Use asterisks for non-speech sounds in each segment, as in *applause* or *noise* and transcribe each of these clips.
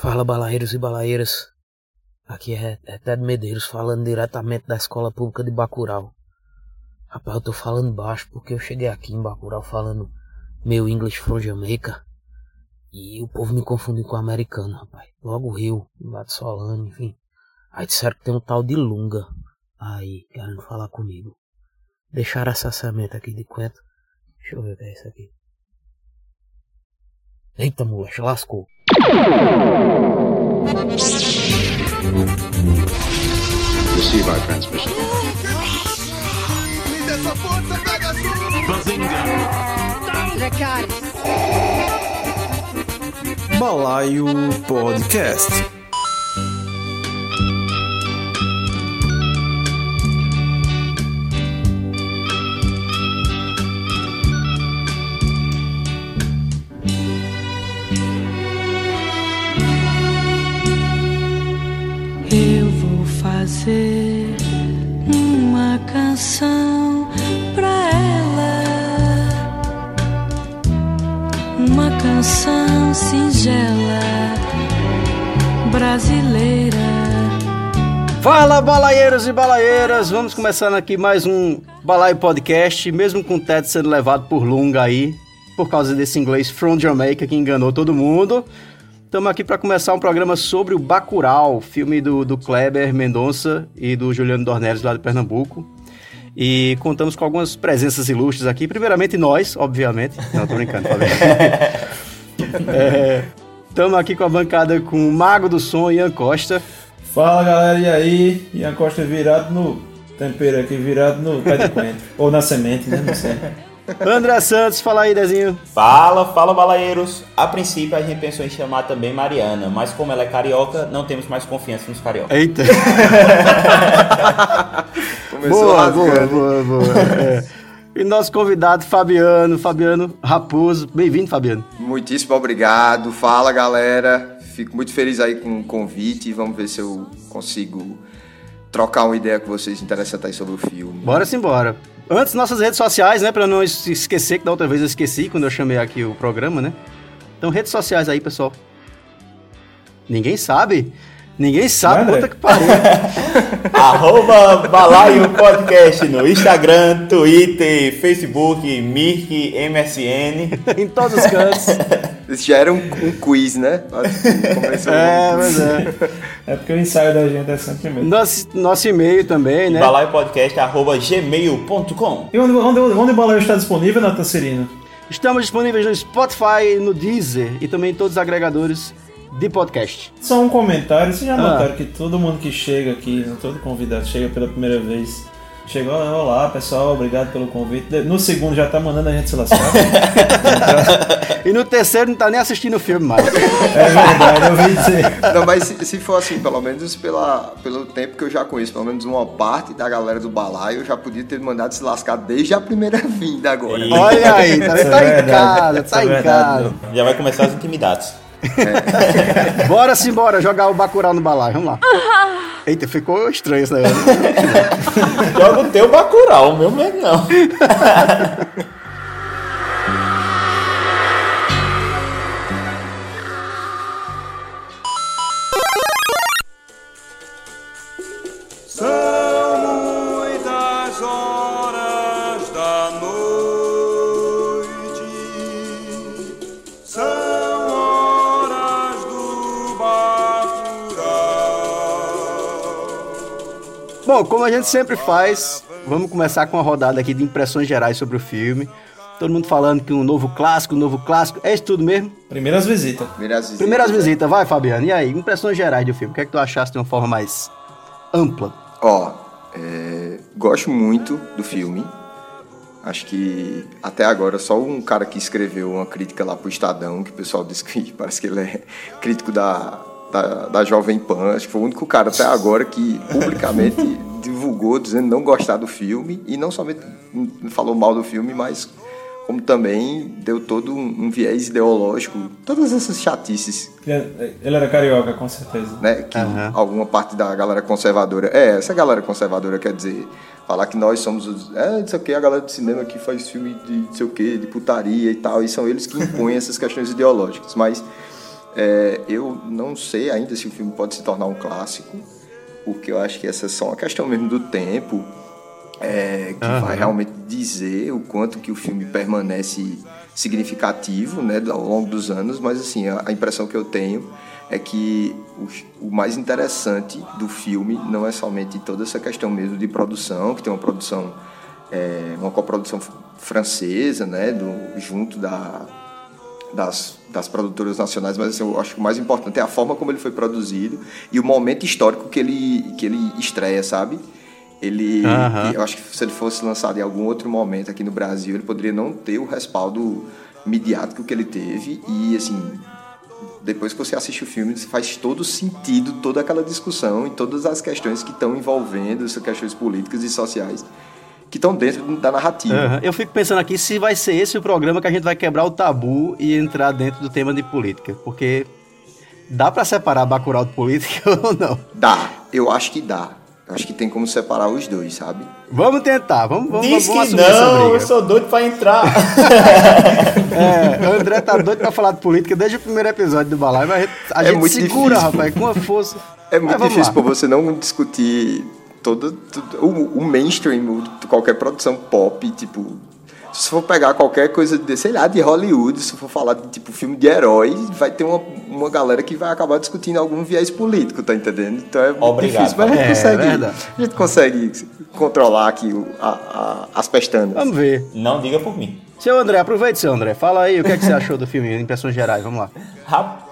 Fala, balaeiros e balaeiras. Aqui é, é Ted Medeiros falando diretamente da Escola Pública de Bacurau. Rapaz, eu tô falando baixo porque eu cheguei aqui em Bacurau falando meu English from Jamaica. E o povo me confundiu com o americano, rapaz. Logo Rio, de Solano, enfim. Aí disseram que tem um tal de Lunga. Aí, querendo falar comigo. Deixaram essa semente aqui de quento. Deixa eu ver o que é isso aqui. Eita, moleque, lascou. Receive our transmission. Balaio Podcast. Uma canção pra ela, uma canção singela brasileira. Fala, balaeiros e balaeiras! Vamos começando aqui mais um Balaio Podcast, mesmo com o Ted sendo levado por Lunga aí, por causa desse inglês From Jamaica que enganou todo mundo. Estamos aqui para começar um programa sobre o Bacurau, filme do, do Kleber Mendonça e do Juliano Dornelles lá de Pernambuco. E contamos com algumas presenças ilustres aqui. Primeiramente nós, obviamente. Não, tô brincando, Fabiano. *laughs* Estamos aqui com a bancada com o Mago do Som, Ian Costa. Fala galera, e aí? Ian Costa virado no tempero aqui, virado no pé de coentro. Ou na semente, né? Não sei. André Santos, fala aí, Dezinho. Fala, fala balaeiros. A princípio a gente pensou em chamar também Mariana, mas como ela é carioca, não temos mais confiança nos cariocas. Eita. *laughs* Começou boa, boa, rasgando. boa, boa. É. E nosso convidado, Fabiano, Fabiano Raposo. Bem-vindo, Fabiano. Muitíssimo obrigado. Fala, galera. Fico muito feliz aí com o convite. Vamos ver se eu consigo trocar uma ideia com vocês interessante aí sobre o filme. Bora embora. Antes, nossas redes sociais, né? Pra não es- esquecer, que da outra vez eu esqueci quando eu chamei aqui o programa, né? Então, redes sociais aí, pessoal. Ninguém sabe? Ninguém sabe, puta que pariu. *laughs* Arroba Balaio Podcast no Instagram, Twitter, Facebook, Mirk, MSN. *laughs* em todos os cantos. *laughs* Isso já era um, um quiz, né? *laughs* Começou É, mas é. *laughs* É porque o ensaio da gente é sempre mesmo. Nosso, nosso e-mail também, né? Balaio Podcast arroba gmail.com. E onde, onde, onde o Balaio está disponível, Natan Cirino? Estamos disponíveis no Spotify, no Deezer e também em todos os agregadores de podcast. Só um comentário, vocês já Ah. notaram que todo mundo que chega aqui, todo convidado chega pela primeira vez, chegou, olá pessoal, obrigado pelo convite. No segundo já tá mandando a gente se lascar. *laughs* E no terceiro não tá nem assistindo o filme mais. é verdade, eu ouvi dizer. Não, mas se, se for assim, pelo menos pela, pelo tempo que eu já conheço, pelo menos uma parte da galera do balaio, eu já podia ter mandado se lascar desde a primeira *laughs* vinda agora. E- Olha aí, tá, Isso é tá em verdade, casa, tá é em verdade, casa. Já vai começar as intimidades. *laughs* Bora sim, bora jogar o Bacurau no balaio, vamos lá. Eita, ficou estranho esse negócio. Joga o teu Bacurau, o meu mesmo não. *laughs* Bom, como a gente sempre faz, vamos começar com uma rodada aqui de impressões gerais sobre o filme. Todo mundo falando que um novo clássico, um novo clássico. É isso tudo mesmo? Primeiras visitas. Primeiras visitas. Primeiras visitas, vai, Fabiano. E aí, impressões gerais do filme. O que é que tu achaste de uma forma mais ampla? Ó, é, gosto muito do filme. Acho que até agora só um cara que escreveu uma crítica lá pro Estadão, que o pessoal disse que *laughs* parece que ele é crítico da, da, da Jovem Pan. Acho que foi o único cara até agora que publicamente *laughs* divulgou dizendo não gostar do filme. E não somente falou mal do filme, mas como também deu todo um, um viés ideológico, todas essas chatices Ele ele era carioca, com certeza. né? Que Aham. alguma parte da galera conservadora. É, essa galera conservadora quer dizer. Falar que nós somos os. É, não sei o que, a galera de cinema que faz filme de não sei o que, de putaria e tal. E são eles que impõem *laughs* essas questões ideológicas. Mas É, eu não sei ainda se o filme pode se tornar um clássico, porque eu acho que essa é só uma questão mesmo do tempo, é, que Aham. vai realmente dizer o quanto que o filme permanece significativo né, ao longo dos anos, mas assim, a, impressão que eu tenho é que o, o mais interessante do filme não é somente toda essa questão mesmo de produção, que tem uma produção, é, uma coprodução francesa, né, do, junto da, das, das produtoras nacionais, mas assim, eu acho que o mais importante é a forma como ele foi produzido e o momento histórico que ele, que ele estreia, sabe? Ele, Aham. eu acho que se ele fosse lançado em algum outro momento aqui no Brasil, ele poderia não ter o respaldo midiático que ele teve e assim depois que você assiste o filme, faz todo sentido toda aquela discussão e todas as questões que estão envolvendo essas questões políticas e sociais que estão dentro da narrativa. Aham. Eu fico pensando aqui se vai ser esse o programa que a gente vai quebrar o tabu e entrar dentro do tema de política. Porque dá pra separar Bacurau de política *laughs* ou não? Dá, eu acho que dá. Acho que tem como separar os dois, sabe? Vamos tentar, vamos, vamos, Diz vamos que assumir essa não, briga. eu sou doido pra entrar. *laughs* *laughs* É, o André tá doido pra falar de política desde o primeiro episódio do Balai, mas a gente, a É gente muito segura, difícil. rapaz, com a força. É muito difícil lá. pra você não discutir todo, tudo- o, o mainstream, qualquer produção pop, tipo. Se for pegar qualquer coisa de, sei lá, de Hollywood, se for falar de tipo filme de herói, vai ter uma, uma galera que vai acabar discutindo algum viés político, tá entendendo? Então é muito Obrigado, difícil, mas a gente, É, consegue, verdade. a gente consegue controlar aqui o- a- a- as pestanas. Vamos ver. Não diga por mim. Seu André, aproveite, seu André. Fala aí o que, é que você achou do filme, impressões gerais, vamos lá. Rapaz,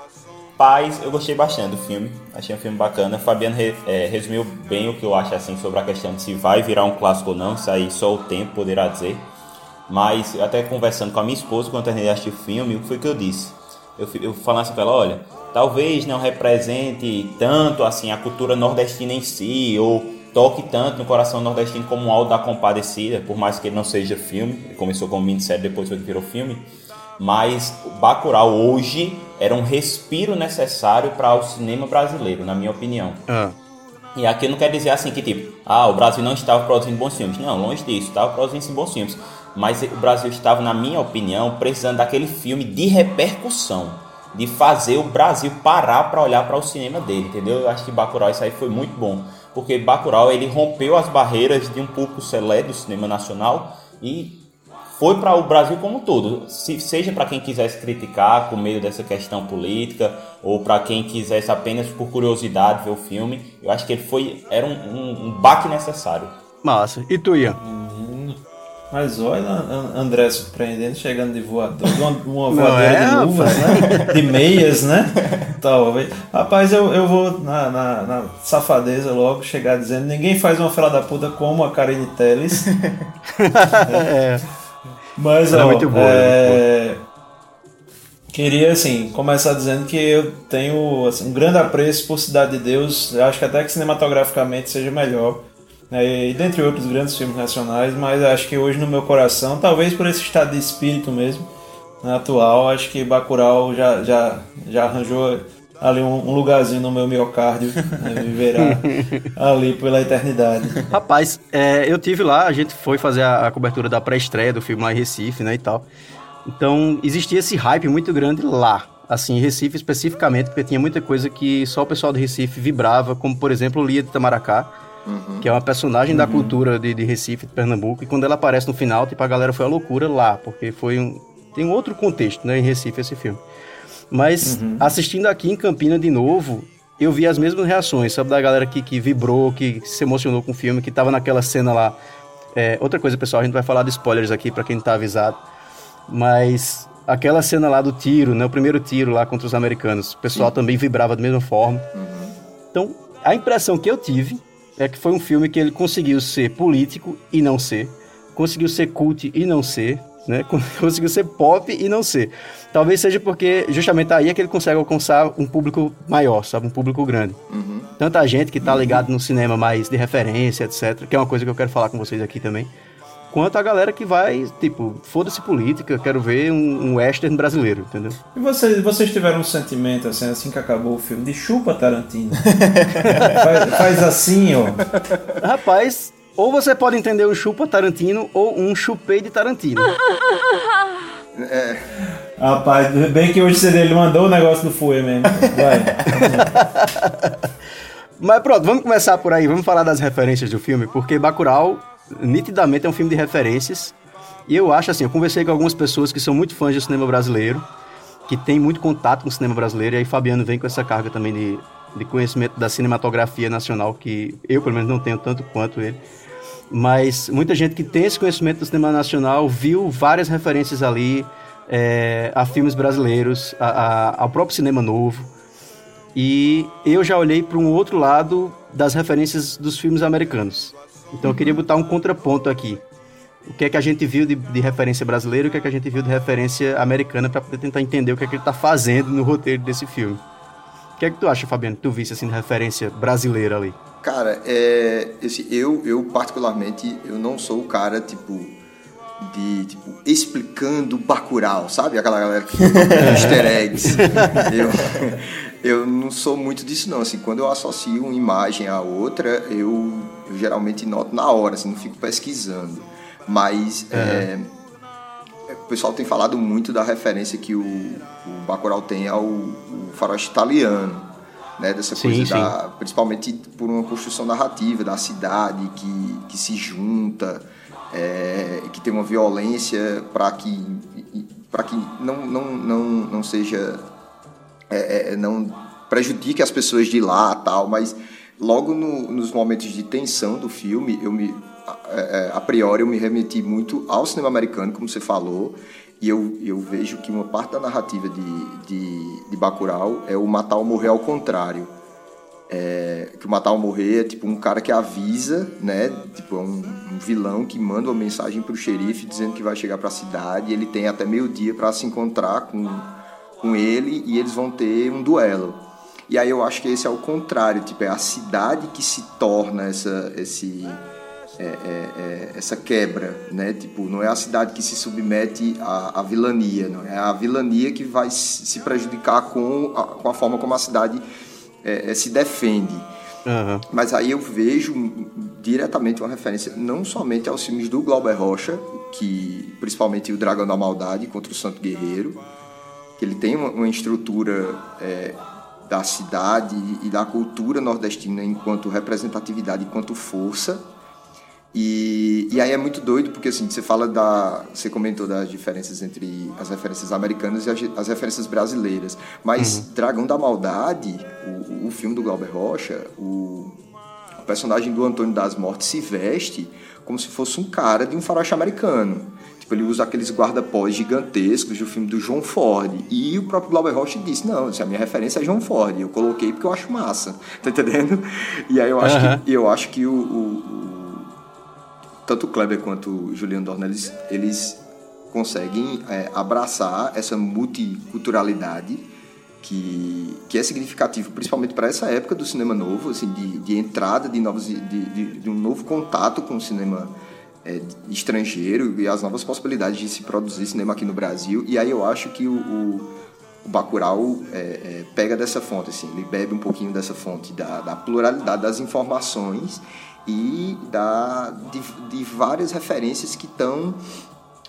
eu gostei bastante do filme. Achei um filme bacana. Fabiano re- é, resumiu bem o que eu acho assim sobre a questão de se vai virar um clássico ou não. Isso aí só o tempo poderá dizer. Mas até conversando com a minha esposa quando terminei de assistir o filme, o que foi que eu disse? Eu, eu falando assim pra ela, olha, talvez não represente tanto assim a cultura nordestina em si, ou toque tanto no coração nordestino como o Alto da Compadecida, por mais que ele não seja filme, ele começou como minissérie, depois foi que virou filme. Mas o Bacurau hoje era um respiro necessário para o cinema brasileiro, na minha opinião. Ah, E aqui não quer dizer assim que tipo, ah, o Brasil não estava produzindo bons filmes. Não, longe disso, estava produzindo bons filmes. Mas o Brasil estava, na minha opinião, precisando daquele filme de repercussão, de fazer o Brasil parar para olhar para o cinema dele, entendeu? Eu acho que Bacurau isso aí foi muito bom, porque Bacurau ele rompeu as barreiras de um público seleto do cinema nacional e foi para o Brasil como um todo, Se- seja para quem quisesse criticar com medo dessa questão política ou para quem quisesse apenas por curiosidade ver o filme, eu acho que ele foi era um, um, um baque necessário. massa. E tu, Ian? Mas olha, An- André surpreendendo, chegando de voador, de uma, uma Não voadeira é, de luvas, né? De meias, né? Talvez. Rapaz, eu, eu vou na, na, na safadeza logo chegar dizendo: ninguém faz uma fila da puta como a Karine Telles. *laughs* É, Mas, é ó, muito boa, é, Queria, assim, começar dizendo que eu tenho assim, um grande apreço por Cidade de Deus. Eu acho que até que cinematograficamente seja melhor. né, E dentre outros grandes filmes nacionais, mas acho que hoje no meu coração, talvez por esse estado de espírito mesmo, né, atual, acho que Bacurau já, já, já arranjou ali um, um lugarzinho no meu miocárdio, né, viverá ali pela eternidade. Rapaz, é, eu tive lá, a gente foi fazer a, a cobertura da pré-estreia do filme lá em Recife, né, e tal. Então, existia esse hype muito grande lá, assim, em Recife especificamente, porque tinha muita coisa que só o pessoal do Recife vibrava, como, por exemplo, Lia de Itamaracá, que é uma personagem da cultura de, de Recife, de Pernambuco, e quando ela aparece no final, tipo, a galera foi a loucura lá, porque foi um... tem um outro contexto, né, em Recife, esse filme. Mas, assistindo aqui em Campina de novo, eu vi as mesmas reações, sabe, da galera que, que vibrou, que se emocionou com o filme, que tava naquela cena lá. É, outra coisa, pessoal, a gente vai falar de spoilers aqui pra quem não tá avisado. Mas aquela cena lá do tiro, né, o primeiro tiro lá contra os americanos, o pessoal também vibrava da mesma forma. Então, a impressão que eu tive é que foi um filme que ele conseguiu ser político e não ser, conseguiu ser cult e não ser, né? *laughs* Conseguiu ser pop e não ser. Talvez seja porque justamente aí é que ele consegue alcançar um público maior, sabe, um público grande. Tanta gente que tá ligado no cinema mais de referência, etc, que é uma coisa que eu quero falar com vocês aqui também. Quanto a galera que vai, tipo, foda-se política, quero ver um, um western brasileiro, entendeu? E vocês, vocês tiveram um sentimento assim, assim que acabou o filme, de chupa Tarantino. *laughs* faz, faz assim, ó. Rapaz, ou você pode entender um chupa Tarantino ou um chupei de Tarantino. *laughs* Rapaz, bem que hoje você ele mandou o negócio do Fue mesmo. Vai. *laughs* Mas pronto, vamos começar por aí, vamos falar das referências do filme, porque Bacurau nitidamente é um filme de referências. E eu acho assim, eu conversei com algumas pessoas que são muito fãs do cinema brasileiro, que tem muito contato com o cinema brasileiro, e aí Fabiano vem com essa carga também de, de conhecimento da cinematografia nacional, que eu pelo menos não tenho tanto quanto ele. Mas muita gente que tem esse conhecimento do cinema nacional viu várias referências ali é, a filmes brasileiros, a, a, ao próprio cinema novo. E eu já olhei para um outro lado das referências dos filmes americanos. Então eu queria botar um contraponto aqui. O que é que a gente viu de, de referência brasileira o que é que a gente viu de referência americana para poder tentar entender o que é que ele está fazendo no roteiro desse filme. O que é que tu acha, Fabiano, tu visse assim de referência brasileira ali? Cara, é, eu, eu particularmente, eu não sou o cara, tipo, de, tipo, explicando Bacurau, sabe? Aquela galera que *laughs* easter eggs. eu, eu não sou muito disso, não. Assim, quando eu associo uma imagem à outra, eu, eu geralmente noto na hora, assim, não fico pesquisando. Mas é, o pessoal tem falado muito da referência que o, o Bacurau tem ao, ao faroeste italiano né, dessa Sim, coisa sim. da, principalmente por uma construção narrativa da cidade que, que se junta é, que tem uma violência para que para que não, não, não, não seja é, é, não prejudique as pessoas de lá tal mas logo no- nos momentos de tensão do filme eu me é, é, a priori eu me remeti muito ao cinema americano como você falou e eu, eu vejo que uma parte da narrativa de, de, de Bacurau é o matar ou morrer ao contrário é, que o matar ou morrer é tipo um cara que avisa, né? Tipo, é um, um vilão que manda uma mensagem pro xerife dizendo que vai chegar pra cidade e ele tem até meio-dia para se encontrar com, com ele e eles vão ter um duelo. E aí eu acho que esse é o contrário, tipo, é a cidade que se torna essa, esse, é, é, é, essa quebra, né? Tipo, não é a cidade que se submete à, à vilania, não é a vilania que vai se prejudicar com a, com a forma como a cidade é, é, se defende. Aham. Mas aí eu vejo diretamente uma referência não somente aos filmes do Glauber Rocha, que principalmente o Dragão da Maldade contra o Santo Guerreiro, que ele tem uma, uma estrutura é, da cidade e da cultura nordestina enquanto representatividade, enquanto força. E, e aí é muito doido porque assim você fala da você comentou das diferenças entre as referências americanas e as, as referências brasileiras. Mas Dragão da Maldade o, o filme do Glauber Rocha o, o personagem do Antônio das Mortes se veste como se fosse um cara de um faroeste americano. Tipo ele usa aqueles guarda-pós gigantescos do filme do João Ford. E o próprio Glauber Rocha disse não a minha referência é João Ford eu coloquei porque eu acho massa *laughs* tá entendendo? E aí eu acho que eu acho que o- o- o tanto o Kleber quanto o Juliano Dorna, eles, eles conseguem é, abraçar essa multiculturalidade que, que é significativo, principalmente para essa época do cinema novo, assim, de, de entrada de, novos, de, de, de um novo contato com o cinema é, estrangeiro e as novas possibilidades de se produzir cinema aqui no Brasil. E aí eu acho que o, o, o Bacurau é, é, pega dessa fonte, assim, ele bebe um pouquinho dessa fonte, da, da pluralidade das informações e da, de, de várias referências que estão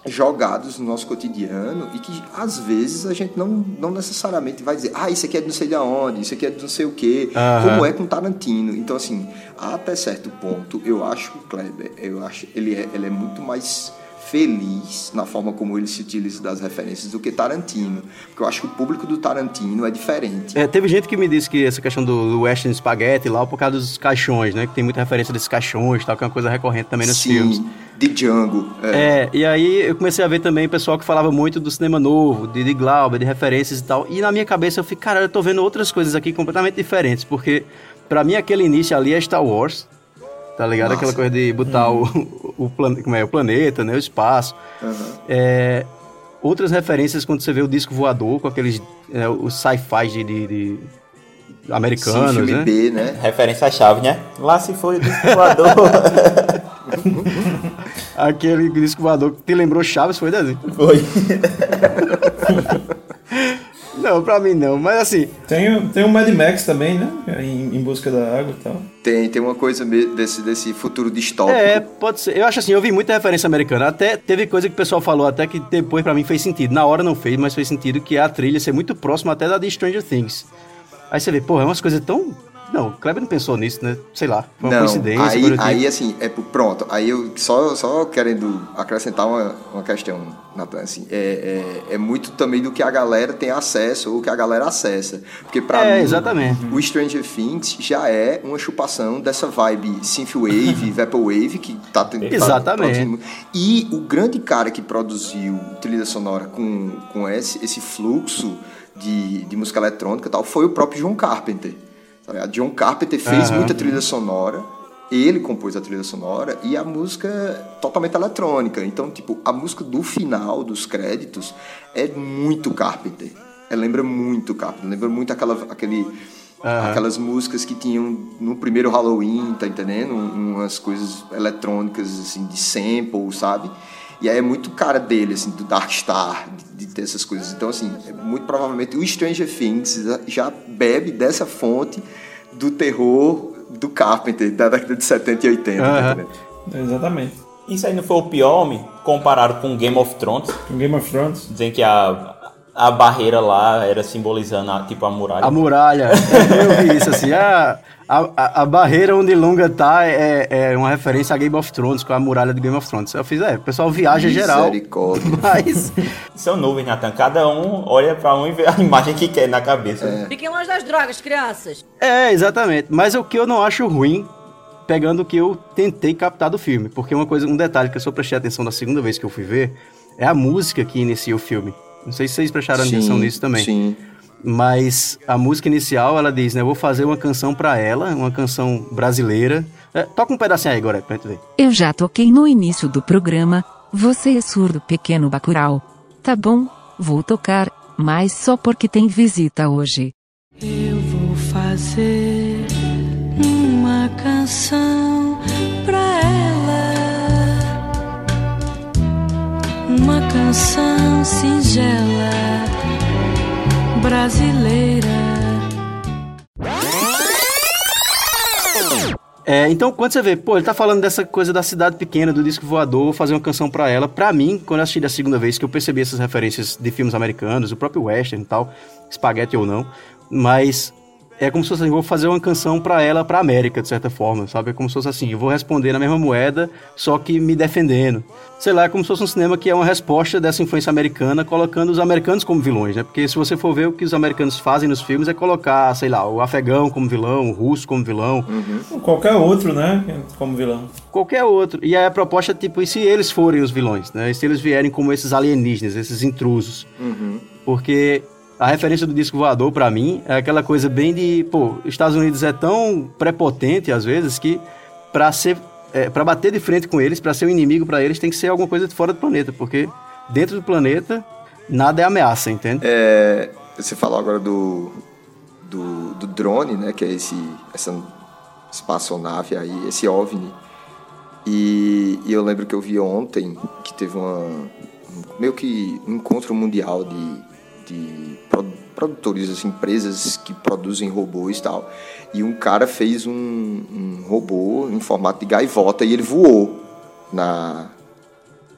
jogados no nosso cotidiano e que às vezes a gente não, não necessariamente vai dizer ah, isso aqui é de não sei de onde, isso aqui é de não sei o quê, Aham. como é com Tarantino. Então, assim, até certo ponto, eu acho que o Kleber, eu acho, ele é, ele é muito mais feliz na forma como ele se utiliza das referências do que Tarantino. Porque eu acho que o público do Tarantino é diferente. É, teve gente que me disse que essa questão do, do Western Spaghetti lá, por causa dos caixões, né? Que tem muita referência desses caixões tal, que é uma coisa recorrente também nos Sim, filmes. de Django. É. É, e aí eu comecei a ver também pessoal que falava muito do cinema novo, de, de Glauber, de referências e tal. E na minha cabeça eu fiquei, cara, eu tô vendo outras coisas aqui completamente diferentes, porque pra mim aquele início ali é Star Wars, tá ligado? Massa. Aquela coisa de botar o, o, plan- como é, o planeta, né, o espaço. Aham. É, outras referências quando você vê o disco voador com aqueles é, os sci-fi de, de- de americanos, Sim, filme né? B, né? Referência à chave, né? Lá se foi o disco voador. *laughs* Aquele disco voador que te lembrou Chaves, foi desenho. foi. *laughs* Não, pra mim não, mas assim, Tem, o- tem o Mad Max também, né? Em, em busca da água e tal. Tem, tem uma coisa desse, desse futuro distópico. É, pode ser. Eu acho assim, eu vi muita referência americana. Até teve coisa que o pessoal falou, até que depois pra mim fez sentido. Na hora não fez, mas fez sentido que a trilha ser muito próxima até da de Stranger Things. Aí você vê, pô, é umas coisas tão. Não, o Kleber não pensou nisso, né? Sei lá. Foi uma Não, coincidência. aí, aí assim, é pro- pronto. Aí eu só, só querendo acrescentar uma, uma questão, Nathan, assim, é, é, é muito também do que a galera tem acesso ou que a galera acessa. Porque pra É, mim, exatamente. o Stranger Things já é uma chupação dessa vibe Synthwave, *laughs* Vaporwave, que tá tendo. tá Exatamente. produzindo. E o grande cara que produziu trilha sonora com, com esse, esse fluxo de, de música eletrônica e tal foi o próprio John Carpenter. Tá ligado? John Carpenter fez Aham. muita trilha sonora, ele compôs a trilha sonora e a música é totalmente eletrônica. Então, tipo, a música do final dos créditos é muito Carpenter. É, lembra muito Carpenter, lembra muito aquela, aquele, aquelas músicas que tinham no primeiro Halloween, tá entendendo? Um- Umas coisas eletrônicas, assim, de sample, sabe? E aí é muito cara dele, assim, do Dark Star, de, de ter essas coisas. Então, assim, é muito provavelmente o Stranger Things já- bebe dessa fonte do terror do Carpenter, da década de 70 e 80, tá Aham. entendendo? Exatamente. Isso aí não foi o pior, homem? Comparado com Game of Thrones, Com Game of Thrones. dizem que a, a barreira lá era simbolizando a, tipo a muralha. A muralha. Eu vi isso assim. A, a, a- barreira onde Lunga tá é, é uma referência a Game of Thrones, com a muralha do Game of Thrones. Eu fiz, é, o pessoal viaja geral. Misericórdia. Mas. São nuvens, Nathan. Cada um olha pra um e vê a imagem que quer na cabeça. Fiquem longe das drogas, crianças. É, exatamente. Mas o que eu não acho ruim, pegando o que eu tentei captar do filme. Porque uma coisa, um detalhe que eu só prestei atenção da segunda vez que eu fui ver é a música que inicia o filme. Não sei se vocês prestaram atenção nisso também. Sim. Mas a música inicial, ela diz, né? Eu vou fazer uma canção pra ela, uma canção brasileira. É, toca um pedacinho aí, agora, pra gente ver. Eu já toquei no início do programa. Você é surdo, pequeno Bacurau. Tá bom, vou tocar, mas só porque tem visita hoje. Eu vou fazer uma canção pra ela. Uma canção singela, brasileira. É, então, quando você vê, pô, ele tá falando dessa coisa da cidade pequena, do disco voador, fazer uma canção pra ela. Pra mim, quando eu assisti da segunda vez, que eu percebi essas referências de filmes americanos, o próprio western e tal, espaguete ou não, mas é como se fosse assim, vou fazer uma canção pra ela, pra América, de certa forma, sabe? É como se fosse assim, eu vou responder na mesma moeda, só que me defendendo. Sei lá, é como se fosse um cinema que é uma resposta dessa influência americana, colocando os americanos como vilões, né? Porque se você for ver o que os americanos fazem nos filmes é colocar, sei lá, o afegão como vilão, o russo como vilão, Ou Qualquer outro, né? Como vilão. qualquer outro. E aí a proposta é tipo, e se eles forem os vilões, né? E se eles vierem como esses alienígenas, esses intrusos? Porque a referência do disco voador, pra mim, é aquela coisa bem de, pô, os Estados Unidos é tão prepotente às vezes que pra ser é, para bater de frente com eles, pra ser um inimigo pra eles, tem que ser alguma coisa de fora do planeta, porque dentro do planeta nada é ameaça, entende? É, você falou agora do, do, do drone, né? Que é esse, essa espaçonave aí, esse OVNI. E, e eu lembro que eu vi ontem que teve uma, um- meio que um encontro mundial de, de produtores, empresas que produzem robôs e tal. E um cara fez um, um robô em formato de gaivota e ele voou na,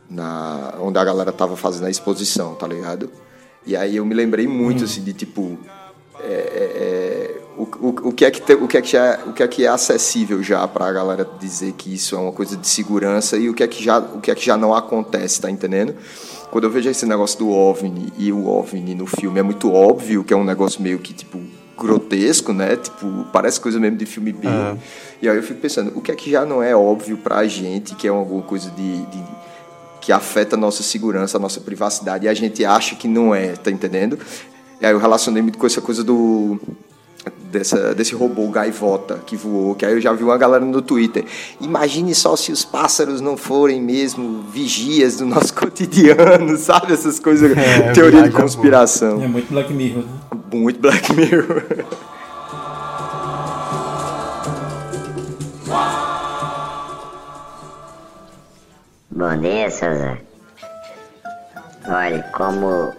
na onde a galera tava fazendo a exposição, tá ligado? E aí eu me lembrei muito assim de tipo é, é, é, o, o, o que é que te- o que é que já, o que é que é acessível já para a galera dizer que isso é uma coisa de segurança e o que é que já o que é que já não acontece, tá entendendo? Quando eu vejo esse negócio do OVNI e o OVNI no filme é muito óbvio que é um negócio meio que tipo grotesco, né? Tipo, parece coisa mesmo de filme B. Aham. E aí eu fico pensando, o que é que já não é óbvio pra gente que é alguma coisa de, de- que afeta a nossa segurança, a nossa privacidade, e a gente acha que não é, tá entendendo? E aí eu relacionei muito com essa coisa do dessa, desse robô gaivota que voou, que aí eu já vi uma galera no Twitter. Imagine só se os pássaros não forem mesmo vigias do nosso *laughs* cotidiano, sabe? Essas coisas, É, teoria de é conspiração. É muito Black Mirror, né? Muito Black Mirror. Bom dia, Zé. Olha, como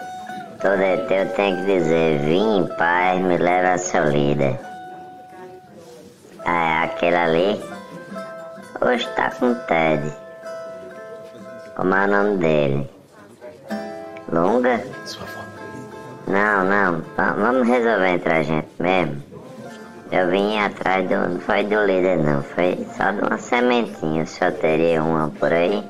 todo eu tenho que dizer, vim em paz, me leva a seu líder. É, aquele ali, hoje tá com o Ted. Como é o nome dele? Lunga? Não, não, va- vamos resolver entre a gente mesmo. Eu vim atrás do. Não foi do líder, não. Foi só de uma sementinha. O senhor teria uma por aí?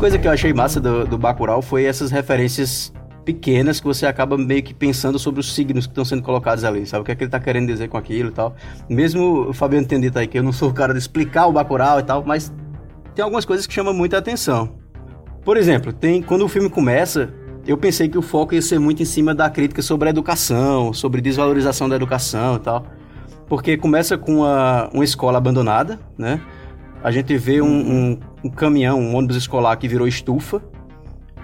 Coisa que eu achei massa do, do Bacurau foi essas referências pequenas que você acaba meio que pensando sobre os signos que estão sendo colocados ali, sabe? O que é que ele tá querendo dizer com aquilo e tal. Mesmo o Fabiano tem dito aí que eu não sou o cara de explicar o Bacurau e tal, mas tem algumas coisas que chamam muita atenção. Por exemplo, tem quando o filme começa, eu pensei que o foco ia ser muito em cima da crítica sobre a educação, sobre desvalorização da educação e tal. Porque começa com uma, uma escola abandonada, né? A gente vê um, um, um caminhão, um ônibus escolar que virou estufa.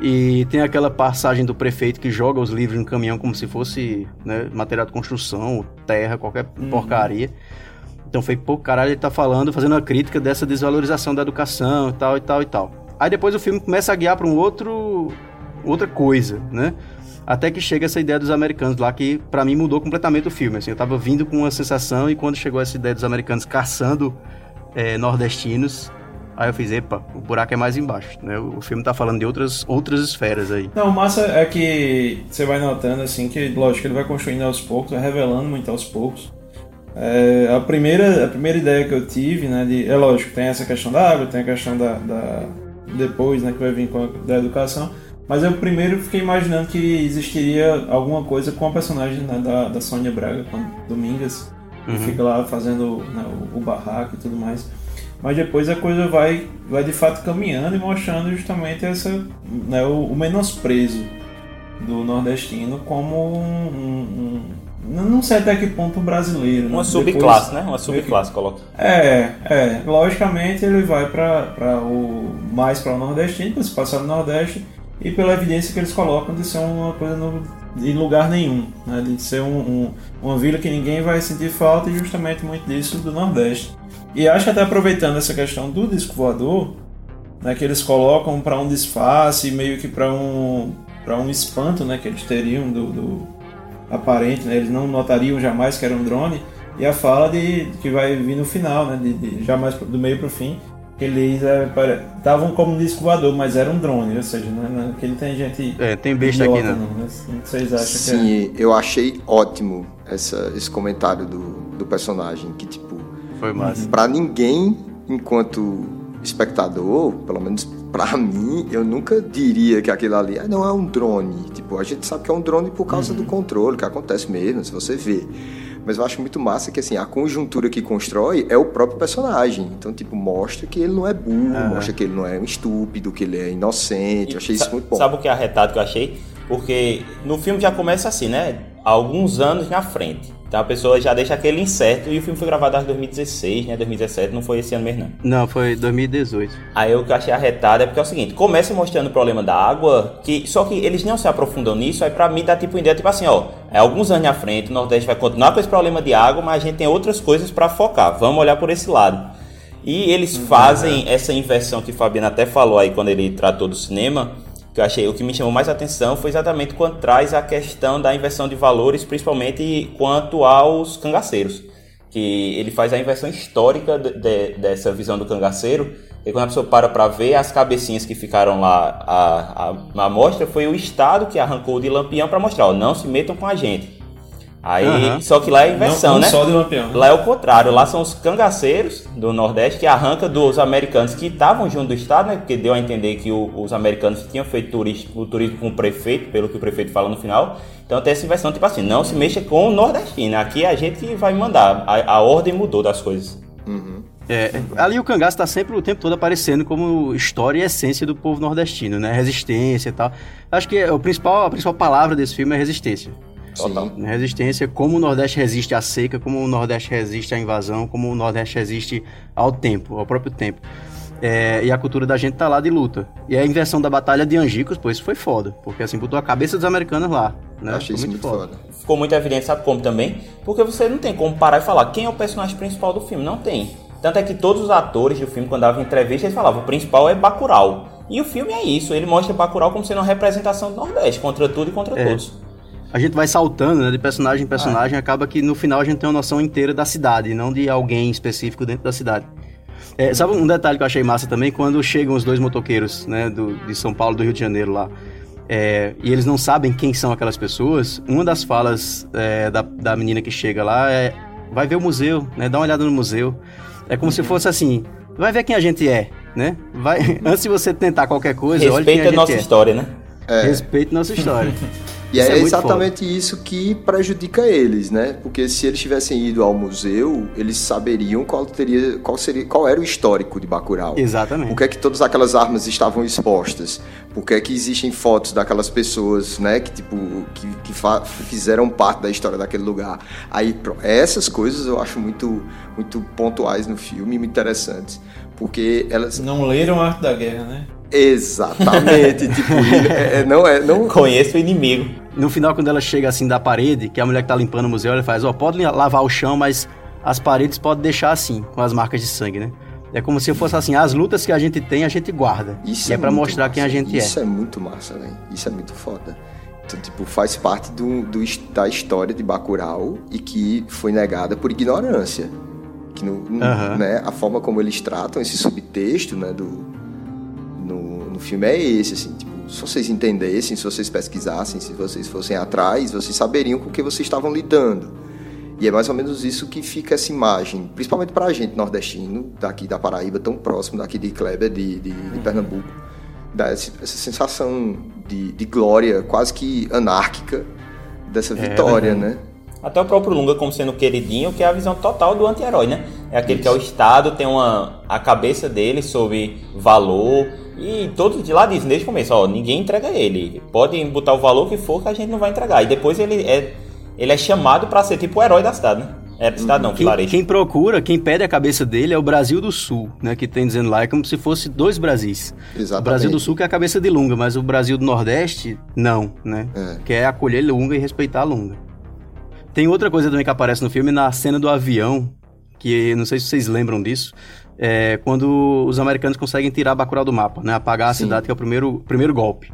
E tem aquela passagem do prefeito que joga os livros no caminhão como se fosse né, material de construção, terra, qualquer porcaria. Então foi, pô, caralho, ele tá falando, fazendo uma crítica dessa desvalorização da educação e tal, e tal, e tal. Aí depois o filme começa a guiar para um outro... outra coisa, né? Até que chega essa ideia dos americanos lá, que pra mim mudou completamente o filme. Assim, eu tava vindo com uma sensação e quando chegou essa ideia dos americanos caçando eh, nordestinos, aí eu fiz, epa, o buraco é mais embaixo, né? O filme tá falando de outras, outras esferas aí. Não, o massa é que você vai notando assim que, lógico, ele vai construindo aos poucos, vai revelando muito aos poucos. É, a, primeira, a primeira ideia que eu tive, né, de, é lógico, tem essa questão da água, tem a questão da, da depois, né, que vai vir com a, da educação, mas eu primeiro fiquei imaginando que existiria alguma coisa com a personagem né, da, da Sônia Braga, com Domingas, Uhum. fica lá fazendo né, o, o barraco e tudo mais. Mas depois a coisa vai, vai de fato caminhando e mostrando justamente essa, né, o, o menosprezo do nordestino como um, um, um- não sei até que ponto brasileiro. Uma né? subclasse, né? Uma subclasse, coloca. É, é. Logicamente ele vai para o mais para o nordestino, para se passar no Nordeste e pela evidência que eles colocam de ser uma coisa no, de lugar nenhum, né? de ser um, um- uma vila que ninguém vai sentir falta e justamente muito disso do Nordeste. E acho que até aproveitando essa questão do disco voador, né, que eles colocam para um disfarce, meio que para um um espanto, né, que eles teriam do, do aparente, né, eles não notariam jamais que era um drone. E a fala de que vai vir no final, né, de, de jamais do meio para o fim, eles estavam como um disco voador, mas era um drone, ou seja, não, não, que ele tem gente É, tem besta aqui, né? não, né? O que vocês acham que é? Sim, eu achei ótimo essa, esse comentário do, do personagem, que tipo, Foi massa. pra ninguém, enquanto espectador, pelo menos pra *laughs* mim, eu nunca diria que aquilo ali ah, não é um drone. Tipo, a gente sabe que é um drone por causa do controle, que acontece mesmo, se você vê. Mas eu acho muito massa que assim, a conjuntura que constrói é o próprio personagem. Então, tipo, mostra que ele não é burro, Aham. mostra que ele não é um estúpido, que ele é inocente. Eu achei isso muito bom. Sabe o que é arretado que eu achei? Porque no filme já começa assim, né? Alguns anos na frente. Então a pessoa já deixa aquele incerto e o filme foi gravado em 2016, né? 2017, não foi esse ano mesmo, não. Não, foi 2018. Aí o que eu achei arretado é porque é o seguinte, começa mostrando o problema da água, que só que eles não se aprofundam nisso, aí pra mim dá tipo uma ideia, tipo assim, ó, é alguns anos na frente, o Nordeste vai continuar com esse problema de água, mas a gente tem outras coisas pra focar, vamos olhar por esse lado. E eles fazem essa inversão que o Fabiano até falou aí quando ele tratou do cinema, que eu achei, o que me chamou mais atenção foi exatamente quando traz a questão da inversão de valores, principalmente quanto aos cangaceiros que ele faz a inversão histórica de- de- dessa visão do cangaceiro. E quando a pessoa para para ver as cabecinhas que ficaram lá a, a, na amostra, foi o Estado que arrancou de Lampião para mostrar, ó, não se metam com a gente. Aí, Aham. só que lá é a inversão, Não- não né? só de Lampião, né? Lá é o contrário, lá são os cangaceiros do Nordeste que arranca dos americanos que estavam junto do Estado, né? Porque deu a entender que o- os americanos tinham feito turismo, o turismo com o prefeito, pelo que o prefeito fala no final. Então tem essa inversão, tipo assim, não se mexa com o nordestino. Aqui é a gente que vai mandar. A, a ordem mudou das coisas. É, ali o cangaço tá sempre o tempo todo aparecendo como história e essência do povo nordestino, né? Resistência e tal. Acho que o principal, a principal palavra desse filme é resistência. Total. Resistência, como o Nordeste resiste à seca, como o Nordeste resiste à invasão, como o Nordeste resiste ao tempo, ao próprio tempo. É, e a cultura da gente tá lá de luta. E a inversão da batalha de Angicos, pô, isso foi foda. Porque assim, botou a cabeça dos americanos lá. Né? Eu achei isso muito foda. ficou muito evidente, sabe como também? Porque você não tem como parar e falar quem é o personagem principal do filme, não tem. Tanto é que todos os atores do filme, quando davam entrevista, eles falavam, o principal é Bacurau. E o filme é isso, ele mostra Bacurau como sendo uma representação do Nordeste, contra tudo e contra É. todos. A gente vai saltando né, de personagem em personagem, Ah. acaba que no final a gente tem uma noção inteira da cidade, não de alguém específico dentro da cidade. É, sabe um detalhe que eu achei massa também? Quando chegam os dois motoqueiros né, do, de São Paulo e do Rio de Janeiro lá, é, e eles não sabem quem são aquelas pessoas, uma das falas é, da, da menina que chega lá é vai ver o museu, né, dá uma olhada no museu. É como se fosse assim, vai ver quem a gente é, né? Vai, *laughs* antes de você tentar qualquer coisa, olha quem a Respeita gente a nossa é. história, né? Respeite nossa história. *laughs* E Isso é, muito exatamente isso que prejudica eles, né? Porque se eles tivessem ido ao museu, eles saberiam qual teria, qual seria, qual era o histórico de Bacurau. Exatamente. Por que é que todas aquelas armas estavam expostas? Por que é que existem fotos daquelas pessoas, né, que tipo que, que fizeram parte da história daquele lugar? Aí essas coisas eu acho muito muito pontuais no filme, muito interessantes, porque elas Não leram a Arte da Guerra, né? Exatamente *laughs* tipo é, é- não é não Conheço o inimigo. No final, quando ela chega assim da parede, que a mulher que tá limpando o museu, ela faz, ó, pode lavar o chão, mas as paredes pode deixar assim, com as marcas de sangue, né? É como se fosse assim, as lutas que a gente tem, a gente guarda. Isso e é, pra muito mostrar quem a massa. gente Isso é. é muito massa, velho. Isso é muito foda. Então, tipo, faz parte do, do da história de Bacurau e que foi negada por ignorância. Que no, Aham. né, a forma como eles tratam esse subtexto né, do, no, no filme é esse, assim, tipo, se vocês entendessem, se vocês pesquisassem, se vocês fossem atrás, vocês saberiam com o que vocês estavam lidando. E é mais ou menos isso que fica essa imagem, principalmente pra gente nordestino, daqui da Paraíba, tão próximo daqui de Kleber, de, de, de Pernambuco, dá esse- essa sensação de, de glória quase que anárquica dessa vitória, né? Até o próprio Lunga como sendo queridinho, que é a visão total do anti-herói, né? É aquele que é o Estado, tem uma a cabeça dele sobre valor. E todos de lá dizem desde o começo, ó, ninguém entrega ele. Podem botar o valor que for que a gente não vai entregar. E depois ele é, ele é chamado pra ser tipo o herói da cidade, né? É, cidade não, Quem, vilarejo. quem procura, quem pede a cabeça dele é o Brasil do Sul, né? Que tem dizendo lá, é como se fosse dois Brasis. Exatamente. O Brasil do Sul que é a cabeça de Lunga, mas o Brasil do Nordeste, não, né? É. Que é acolher Lunga e respeitar Lunga. Tem outra coisa também que aparece no filme, na cena do avião, que não sei se vocês lembram disso, é quando os americanos conseguem tirar Bacurau do mapa, né? Apagar a Sim. cidade, que é o primeiro, primeiro golpe.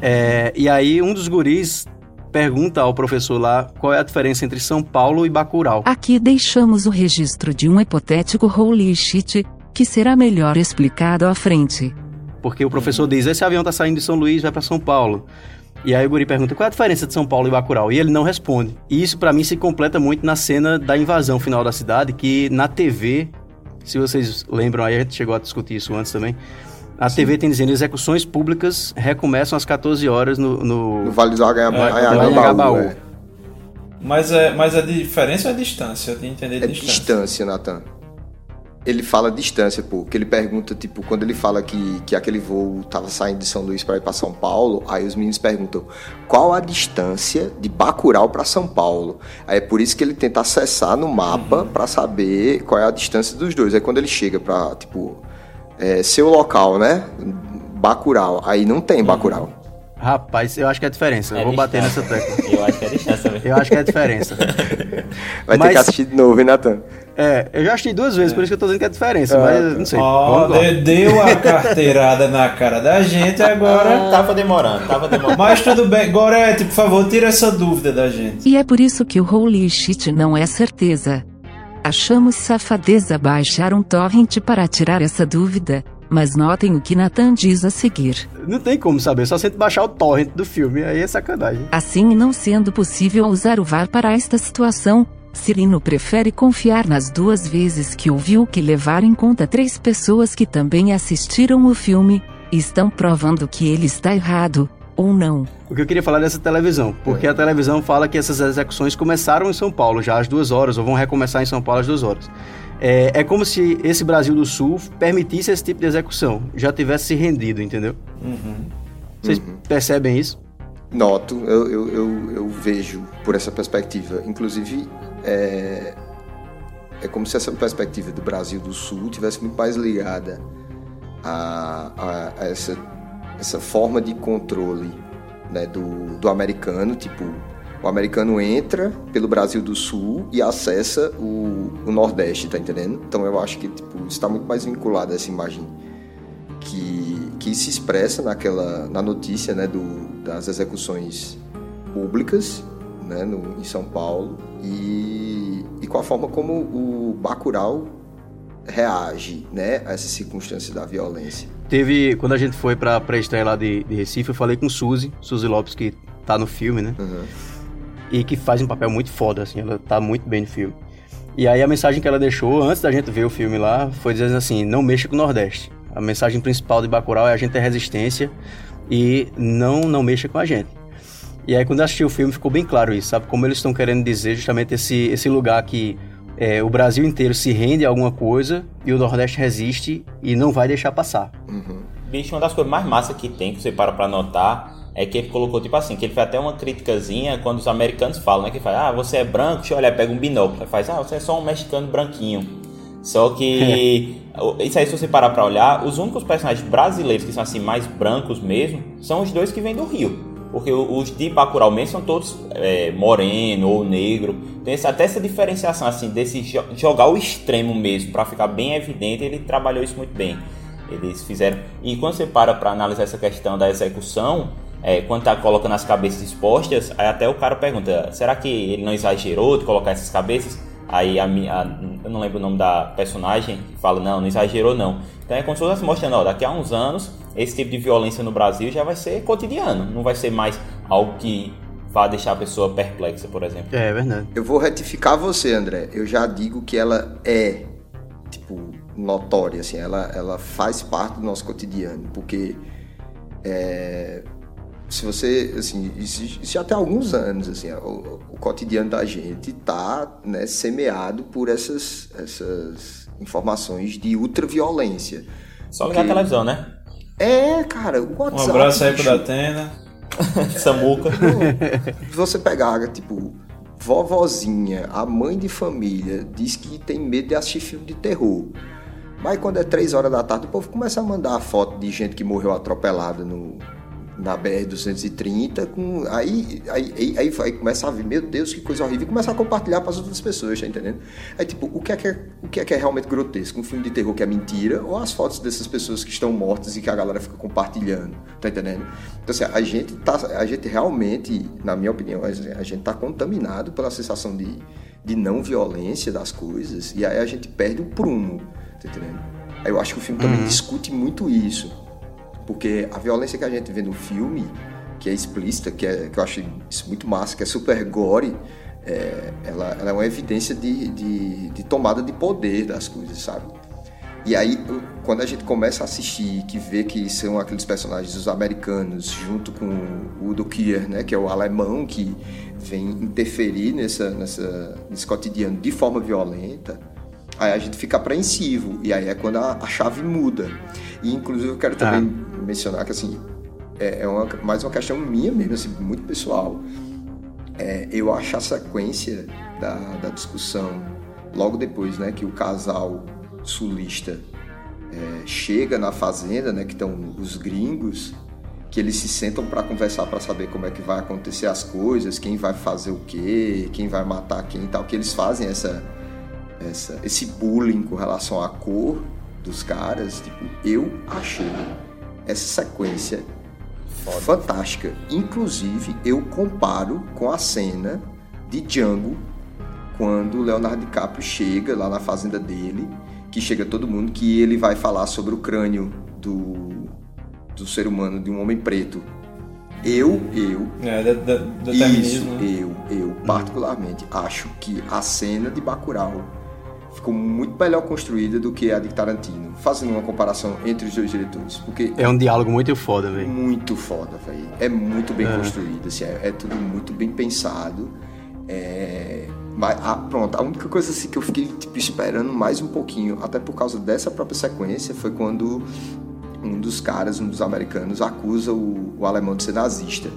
É, e aí um dos guris pergunta ao professor lá qual é a diferença entre São Paulo e Bacurau. Aqui deixamos o registro de um hipotético holy shit, que será melhor explicado à frente. Porque o professor diz, esse avião tá saindo de São Luís, vai para São Paulo. E aí o guri pergunta, qual é a diferença de São Paulo e Bacurau? E ele não responde. E isso pra mim se completa muito na cena da invasão final da cidade, que na TV, se vocês lembram aí, a gente chegou a discutir isso antes também, a TV tem dizendo, execuções públicas recomeçam às 14 horas no... No, No Vale do Anhangabaú, É, Anhangabaú. é. Mas, é, mas a diferença é a distância, eu tenho que entender É a distância. distância, Nathan. Ele fala distância, pô. Que ele pergunta, tipo, quando ele fala que, que aquele voo tava saindo de São Luís para ir para São Paulo, aí os meninos perguntam qual a distância de Bacurau para São Paulo. Aí é por isso que ele tenta acessar no mapa pra saber qual é a distância dos dois. Aí quando ele chega pra, tipo, é, seu local, né? Bacurau. Aí não tem Bacurau. Rapaz, eu acho que é a diferença. eu É vou bater nessa tecla. *laughs* Eu acho que é distância mesmo. Eu acho que é a diferença. *laughs* Vai ter Mas- que assistir de novo, hein, Nathan? É, eu já assisti duas vezes, por isso que eu tô dizendo que é a diferença, É. mas não sei. Ó, de- deu a carteirada na cara da gente agora. Tava demorando, tava demorando. Mas tudo bem. Gorete, por favor, tira essa dúvida da gente. E é por isso que o holy shit não é certeza. Achamos safadeza baixar um torrent para tirar essa dúvida, mas notem o que Nathan diz a seguir. Não tem como saber, só sente baixar o torrent do filme, aí é sacanagem. Assim, não sendo possível usar o VAR para esta situação, Cirino prefere confiar nas duas vezes que ouviu que levar em conta três pessoas que também assistiram o filme, e estão provando que ele está errado, ou não. O que eu queria falar dessa televisão, porque a televisão fala que essas execuções começaram em São Paulo já às duas horas, ou vão recomeçar em São Paulo às duas horas. É, é como se esse Brasil do Sul permitisse esse tipo de execução, já tivesse se rendido, entendeu? Vocês percebem isso? Noto, eu, eu, eu, eu vejo por essa perspectiva. Inclusive, é, é como se essa perspectiva do Brasil do Sul tivesse muito mais ligada a, a- a essa, essa forma de controle né, do, do americano, tipo, O americano entra pelo Brasil do Sul e acessa o, o Nordeste, tá entendendo? Então eu acho que tipo, está muito mais vinculado a essa imagem que, que se expressa naquela na notícia né, do, das execuções públicas né, no, em São Paulo e, e com a forma como o Bacurau reage né, a essas circunstâncias da violência. Teve, quando a gente foi pra pré-estreia lá de, de Recife, eu falei com Suzy, Suzy Lopes, que tá no filme, né? Uhum. E que faz um papel muito foda, assim, ela tá muito bem no filme. E aí a mensagem que ela deixou antes da gente ver o filme lá foi dizendo assim: não mexa com o Nordeste. A mensagem principal de Bacurau é a gente ter resistência e não não mexa com a gente. E aí quando eu assisti o filme ficou bem claro isso, sabe? Como eles estão querendo dizer justamente esse, esse lugar que é, o Brasil inteiro se rende a alguma coisa e o Nordeste resiste e não vai deixar passar. Bicho, uma das coisas mais massas que tem, que você para pra notar, é que ele colocou, tipo assim, que ele fez até uma criticazinha quando os americanos falam, né? Que faz, ah, você é branco, deixa eu olhar, pega um binóculo. Aí faz, ah, você é só um mexicano branquinho. Só que, isso aí, se você parar pra olhar, os únicos personagens brasileiros que são assim, mais brancos mesmo, são os dois que vêm do Rio. Porque os de Bacurau mesmo são todos é, moreno ou negro. Tem essa- até essa diferenciação, assim, desse jo- jogar o extremo mesmo, pra ficar bem evidente, ele trabalhou isso muito bem. Eles fizeram. E quando você para pra analisar essa questão da execução, é, quando tá colocando as cabeças expostas, aí até o cara pergunta: será que ele não exagerou de colocar essas cabeças? Aí a, mi- a- eu não lembro o nome da personagem, que fala: não, não exagerou não. Então é como se fosse mostrando: ó, daqui a uns anos, esse tipo de violência no Brasil já vai ser cotidiano, não vai ser mais algo que vá deixar a pessoa perplexa, por exemplo. É verdade. Eu vou retificar você, André. Eu já digo que ela é, tipo, notória, assim. Ela, ela faz parte do nosso cotidiano. Porque, é, se você, assim, isso, já tem alguns anos, assim. O, o cotidiano da gente tá, né, semeado por essas, essas informações de ultraviolência. Só ligar a Porque- televisão, né? É, cara, o Um WhatsApp... abraço aí pro Datena. *laughs* Samuca. Se você pegar, tipo, vovozinha, a mãe de família, diz que tem medo de assistir filme de terror. Mas quando é três horas da tarde, o povo começa a mandar foto de gente que morreu atropelada no, na BR-230. Com, aí, aí, aí, aí começa a ver, meu Deus, que coisa horrível, e começa a compartilhar para as outras pessoas, tá entendendo? Aí, tipo, o que, é que é, o que é que é realmente grotesco? Um filme de terror que é mentira ou as fotos dessas pessoas que estão mortas e que a galera fica compartilhando, tá entendendo? Então, assim, a gente, tá, a gente realmente, na minha opinião, a gente tá contaminado pela sensação de, de não violência das coisas e aí a gente perde o prumo, tá entendendo? Aí eu acho que o filme também discute muito isso. Porque a violência que a gente vê no filme, que é explícita, que, é, que eu acho isso muito massa, que é super gore, é, ela, ela é uma evidência de, de, de tomada de poder das coisas, sabe? E aí, quando a gente começa a assistir, que vê que são aqueles personagens os americanos, junto com o Udo Kier, né, que é o alemão que vem interferir nessa, nessa, nesse cotidiano de forma violenta, aí a gente fica apreensivo. E aí é quando a, a chave muda. E, inclusive, eu quero também mencionar que, assim, é, é uma, mais uma questão minha mesmo, assim, muito pessoal. É, eu acho a sequência da, da discussão logo depois, né, que o casal sulista é, chega na fazenda, né, que estão os gringos, que eles se sentam para conversar para saber como é que vai acontecer as coisas, quem vai fazer o quê, quem vai matar quem e tal, que eles fazem essa, essa esse bullying com relação à cor dos caras, tipo, eu achei essa sequência fantástica. Inclusive, eu comparo com a cena de Django quando o Leonardo DiCaprio chega lá na fazenda dele, que chega todo mundo, que ele vai falar sobre o crânio do, do ser humano, de um homem preto. Eu, eu, É, de, de, isso, determinismo. né? eu, eu particularmente acho que a cena de Bacurau ficou muito melhor construída do que a de Tarantino, fazendo uma comparação entre os dois diretores, porque É um diálogo muito foda, velho. muito foda, velho. É muito bem É. construído, assim, é, é tudo muito bem pensado. É, mas, ah, pronto, a única coisa assim que eu fiquei tipo, esperando mais um pouquinho, até por causa dessa própria sequência, foi quando um dos caras, um dos americanos, acusa o, o alemão de ser nazista.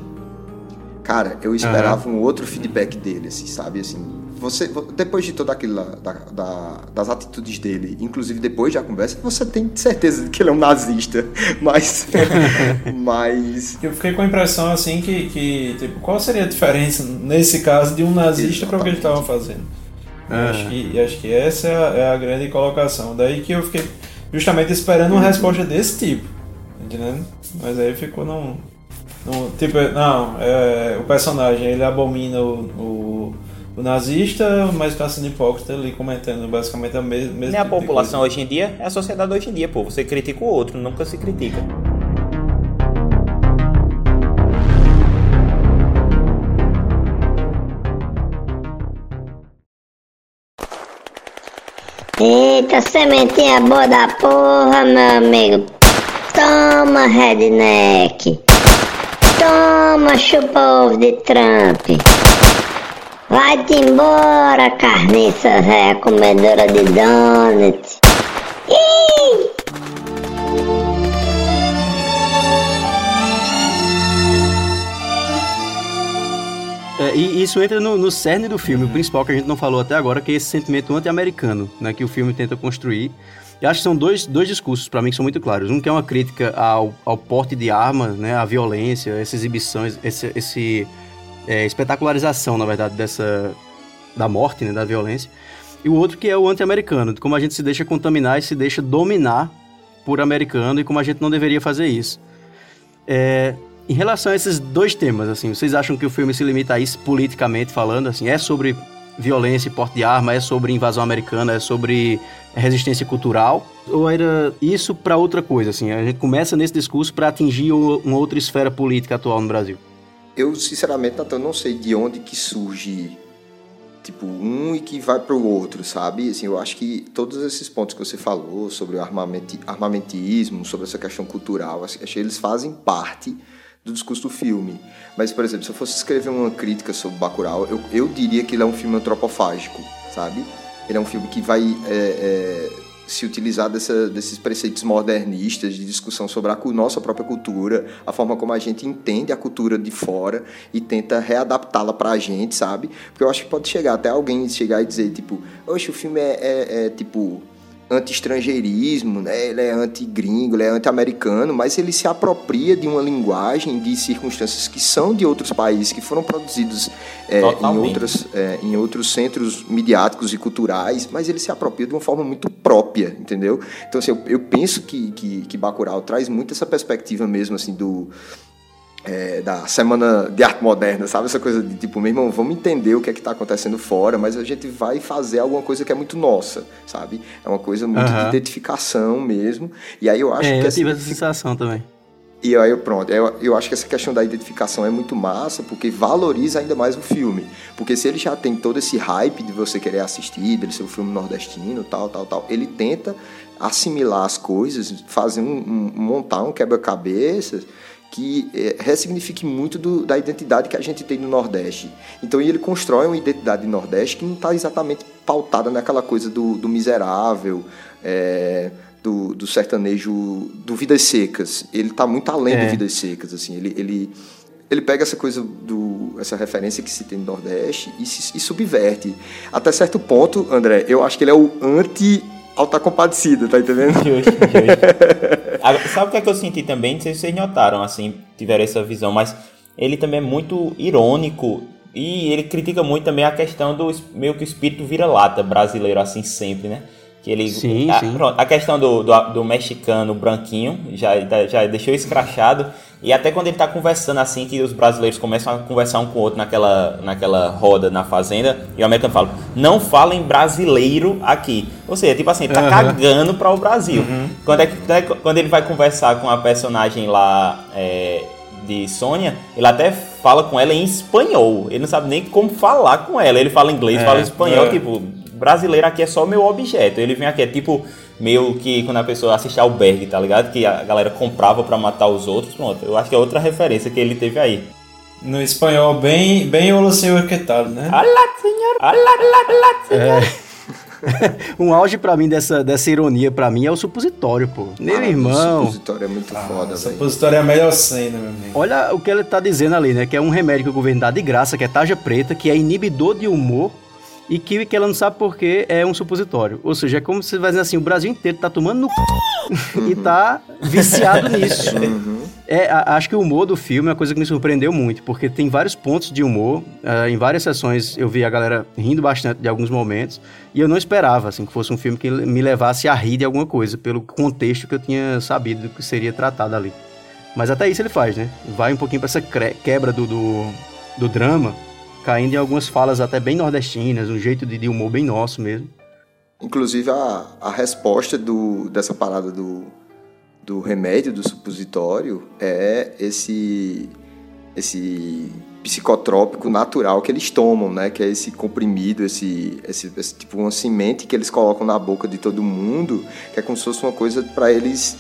Cara, eu esperava um outro feedback dele, assim, sabe? Assim, você, depois de todo aquilo lá, da, da- das atitudes dele, inclusive depois da conversa, você tem certeza de que ele é um nazista. *laughs* Mas. *laughs* mas. Eu fiquei com a impressão assim que, que tipo, qual seria a diferença nesse caso de um nazista para o que eles estavam fazendo? Ah. Acho que, acho que essa é a, é a grande colocação. Daí que eu fiquei justamente esperando uma resposta desse tipo, entendendo? Mas aí ficou num. num tipo, não, é, o personagem ele abomina o, o, o nazista, mas tá sendo hipócrita ali comentando basicamente a mesma. Nem a população hoje em dia, é a sociedade hoje em dia, pô. Você critica o outro, nunca se critica. Eita, sementinha boa da porra, meu amigo. Toma, redneck. Toma, chupa ovo de Trump. Vai-te embora, carniça véia comedora de donut. Ih! É, e isso entra no, no cerne do filme, o principal que a gente não falou até agora, que é esse sentimento anti-americano, né, que o filme tenta construir. E acho que são dois, dois discursos, para mim, que são muito claros. Um que é uma crítica ao, ao porte de arma, né, à violência, essa exibição, esse, esse é, espetacularização, na verdade, dessa da morte, né, da violência. E o outro que é o anti-americano, de como a gente se deixa contaminar e se deixa dominar por americano e como a gente não deveria fazer isso. É, em relação a esses dois temas, assim, vocês acham que o filme se limita a isso politicamente falando, assim, é sobre violência e porte de arma, é sobre invasão americana, é sobre resistência cultural, ou era isso para outra coisa, assim, a gente começa nesse discurso para atingir uma outra esfera política atual no Brasil? Eu, sinceramente, Natan, não sei de onde que surge tipo um e que vai para o outro, sabe? Assim, eu acho que todos esses pontos que você falou sobre o armamenti armamentismo, sobre essa questão cultural, acho que eles fazem parte do discurso do filme. Mas, por exemplo, se eu fosse escrever uma crítica sobre Bacurau, eu, eu diria que ele é um filme antropofágico, sabe? Ele é um filme que vai é, é, se utilizar dessa, desses preceitos modernistas de discussão sobre a nossa própria cultura, a forma como a gente entende a cultura de fora e tenta readaptá-la pra gente, sabe? Porque eu acho que pode chegar até alguém chegar e dizer, tipo, oxe, o filme é, é- é, tipo anti-estrangeirismo, né? ele é anti-gringo, ele é anti-americano, mas ele se apropria de uma linguagem de circunstâncias que são de outros países, que foram produzidos é, em, outras, é, em outros centros midiáticos e culturais, mas ele se apropria de uma forma muito própria, entendeu? Então, assim, eu, eu penso que, que, que Bacurau traz muito essa perspectiva mesmo, assim, do... é, da Semana de Arte Moderna, sabe? Essa coisa de tipo, meu irmão, vamos entender o que é que está acontecendo fora, mas a gente vai fazer alguma coisa que é muito nossa, sabe? É uma coisa muito Aham. de identificação mesmo. E aí eu acho é, que eu essa tive essa sensação também. e aí, pronto, eu, eu acho que essa questão da identificação é muito massa, porque valoriza ainda mais o filme. Porque se ele já tem todo esse hype de você querer assistir, dele ser um filme nordestino, tal, tal, tal, ele tenta assimilar as coisas, fazer um, um- montar um quebra-cabeças que eh, ressignifique muito do- da identidade que a gente tem no Nordeste. Então ele constrói uma identidade Nordeste que não está exatamente pautada naquela coisa do, do miserável, eh, do, do sertanejo, do Vidas Secas. Ele está muito além É. do Vidas Secas, assim. Ele, ele, ele pega essa coisa do essa referência que se tem no Nordeste e, se, e subverte. Até certo ponto, André, eu acho que ele é o anti Alta Compadecida, tá entendendo? *laughs* *laughs* Sabe o que é que eu senti também? Não sei se vocês notaram, assim, tiveram essa visão, mas ele também é muito irônico e ele critica muito também a questão do meio que o espírito vira-lata brasileiro, assim, sempre, né? Que ele, Sim, a, sim. pronto, a questão do, do, do mexicano branquinho já, já deixou escrachado. E até quando ele tá conversando assim, que os brasileiros começam a conversar um com o outro naquela, naquela roda na fazenda, e o americano fala, não falem brasileiro aqui. Ou seja, tipo assim, ele tá Aham. cagando para o Brasil. Quando, é que, quando ele vai conversar com a personagem lá é, de Sônia, ele até fala com ela em espanhol. Ele não sabe nem como falar com ela. Ele fala inglês, É, fala espanhol, é. tipo, brasileiro aqui é só meu objeto. Ele vem aqui, é tipo meio que quando a pessoa assiste albergue, tá ligado? Que a galera comprava pra matar os outros. Pronto, eu acho que é outra referência que ele teve aí. No espanhol, bem, bem o senhor que tal, né? Olá, senhor! Olá, olá, olá, senhor! *laughs* Um auge pra mim dessa, dessa ironia pra mim é o supositório, pô. Meu Ah, irmão, O supositório é muito foda, Essa velho. positória é a melhor cena, meu amigo. olha o que ele tá dizendo ali, né? Que é um remédio que o governo dá de graça, que é tarja preta, que é inibidor de humor E kiwi que ela não sabe por que é um supositório. Ou seja, é como se você vai dizer assim, o Brasil inteiro tá tomando no c... *laughs* e tá viciado nisso. É, a- acho que o humor do filme é uma coisa que me surpreendeu muito, porque tem vários pontos de humor. ah, em várias sessões eu vi a galera rindo bastante de alguns momentos. E eu não esperava, assim, que fosse um filme que me levasse a rir de alguma coisa, pelo contexto que eu tinha sabido do que seria tratado ali. Mas até isso ele faz, né? Vai um pouquinho pra essa quebra do, do, do drama, caindo em algumas falas até bem nordestinas, um jeito de, de humor bem nosso mesmo. Inclusive, a, a resposta do, dessa parada do, do remédio, do supositório, é esse, esse psicotrópico natural que eles tomam, né? Que é esse comprimido, esse, esse, esse tipo uma semente que eles colocam na boca de todo mundo, que é como se fosse uma coisa para eles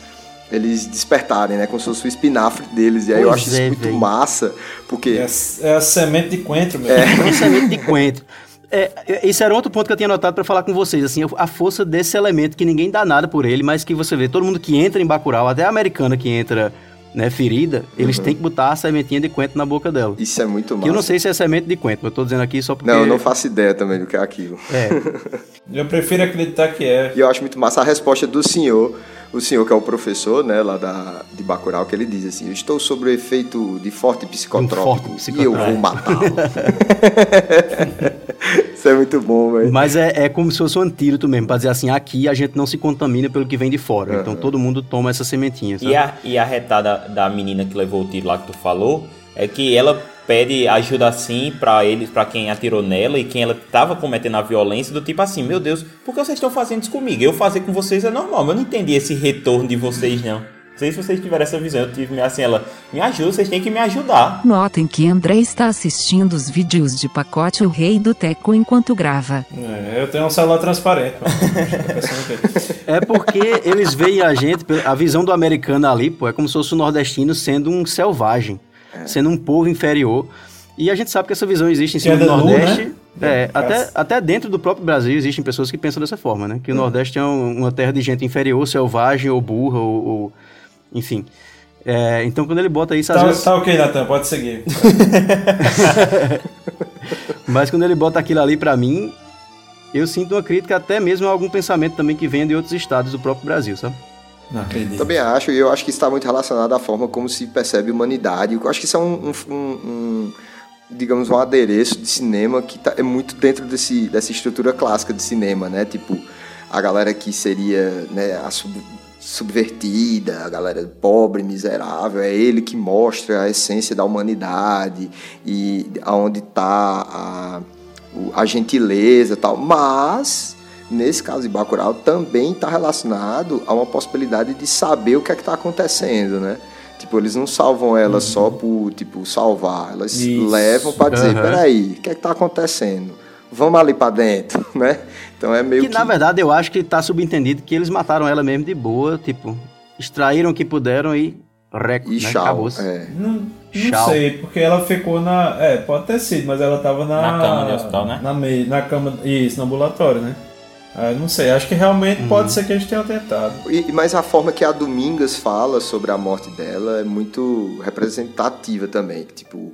eles despertarem, né? Como se fosse o espinafre deles. E aí eu Pois acho isso é, muito véi. massa, porque É, a- é a semente de coentro, meu. É uma semente de coentro. É, é, esse era outro ponto que eu tinha notado pra falar com vocês, assim, a força desse elemento que ninguém dá nada por ele, mas que você vê, todo mundo que entra em Bacurau, até a americana que entra, né, ferida, eles têm que botar a sementinha de coentro na boca dela. isso é muito Que massa. eu não sei se é semente de coentro, mas eu tô dizendo aqui só porque... Não, eu não faço ideia também do que é aquilo. É, *laughs* Eu prefiro acreditar que é. E eu acho muito massa a resposta do senhor, o senhor que é o professor, né, lá da, de Bacurau, que ele diz assim, eu estou sob o efeito de forte psicotrópico, Um forte e eu psicotrópico. vou matá-lo. *laughs* Isso é muito bom, velho. mas é, é como se fosse um antídoto mesmo, pra dizer assim, aqui a gente não se contamina pelo que vem de fora, então todo mundo toma essa sementinha, sabe? E a, e a retada da menina que levou o tiro lá que tu falou é que ela pede ajuda assim pra eles, pra quem atirou nela e quem ela tava cometendo a violência, do tipo assim, meu Deus, por que vocês estão fazendo isso comigo? Eu fazer com vocês é normal, mas eu não entendi esse retorno de vocês não. Não sei se vocês tiveram essa visão, eu tive assim, ela, me ajuda, vocês têm que me ajudar. Notem que André está assistindo os vídeos de pacote O Rei do Teco enquanto grava. É, eu tenho um celular transparente. É porque eles veem a gente, a visão do americano ali, pô, é como se fosse o nordestino sendo um selvagem, sendo um povo inferior. E a gente sabe que essa visão existe em cima é do Nordeste. né? É, É, até, até dentro do próprio Brasil existem pessoas que pensam dessa forma, né? Que o Nordeste é um- uma terra de gente inferior, selvagem ou burra, ou, ou- enfim. É, então quando ele bota isso, às Tá, vezes. tá ok, Natan, pode seguir. *laughs* Mas quando ele bota aquilo ali pra mim, eu sinto uma crítica até mesmo a algum pensamento também que venha de outros estados do próprio Brasil, sabe? Não acredito. Também acho, e eu acho que está muito relacionado à forma como se percebe a humanidade. Eu acho que isso é um, um- um- digamos, um adereço de cinema que tá, é muito dentro desse, dessa estrutura clássica de cinema, né? Tipo, a galera que seria né, a sub- subvertida, a galera pobre, miserável, é ele que mostra a essência da humanidade e aonde está a, a gentileza tal. Mas nesse caso de Bacurau também está relacionado a uma possibilidade de saber o que é que está acontecendo, né? Tipo, eles não salvam ela só por, tipo, salvar. Elas Isso. levam para dizer, Aham. peraí, o que é que tá acontecendo? Vamos ali para dentro, *laughs* né? Então é meio Que, que... na verdade eu acho que tá subentendido que eles mataram ela mesmo de boa, tipo, extraíram o que puderam e reco, E né? É. Não, não Tchau. sei, porque ela ficou na. É, pode ter sido, mas ela tava na. Na cama de hospital, né? Na, mei- na cama. Isso, no ambulatório, né? Ah, não sei, acho que realmente Uhum. pode ser que eles tenham tentado. E, mas a forma que a Domingas fala sobre a morte dela é muito representativa também. Tipo,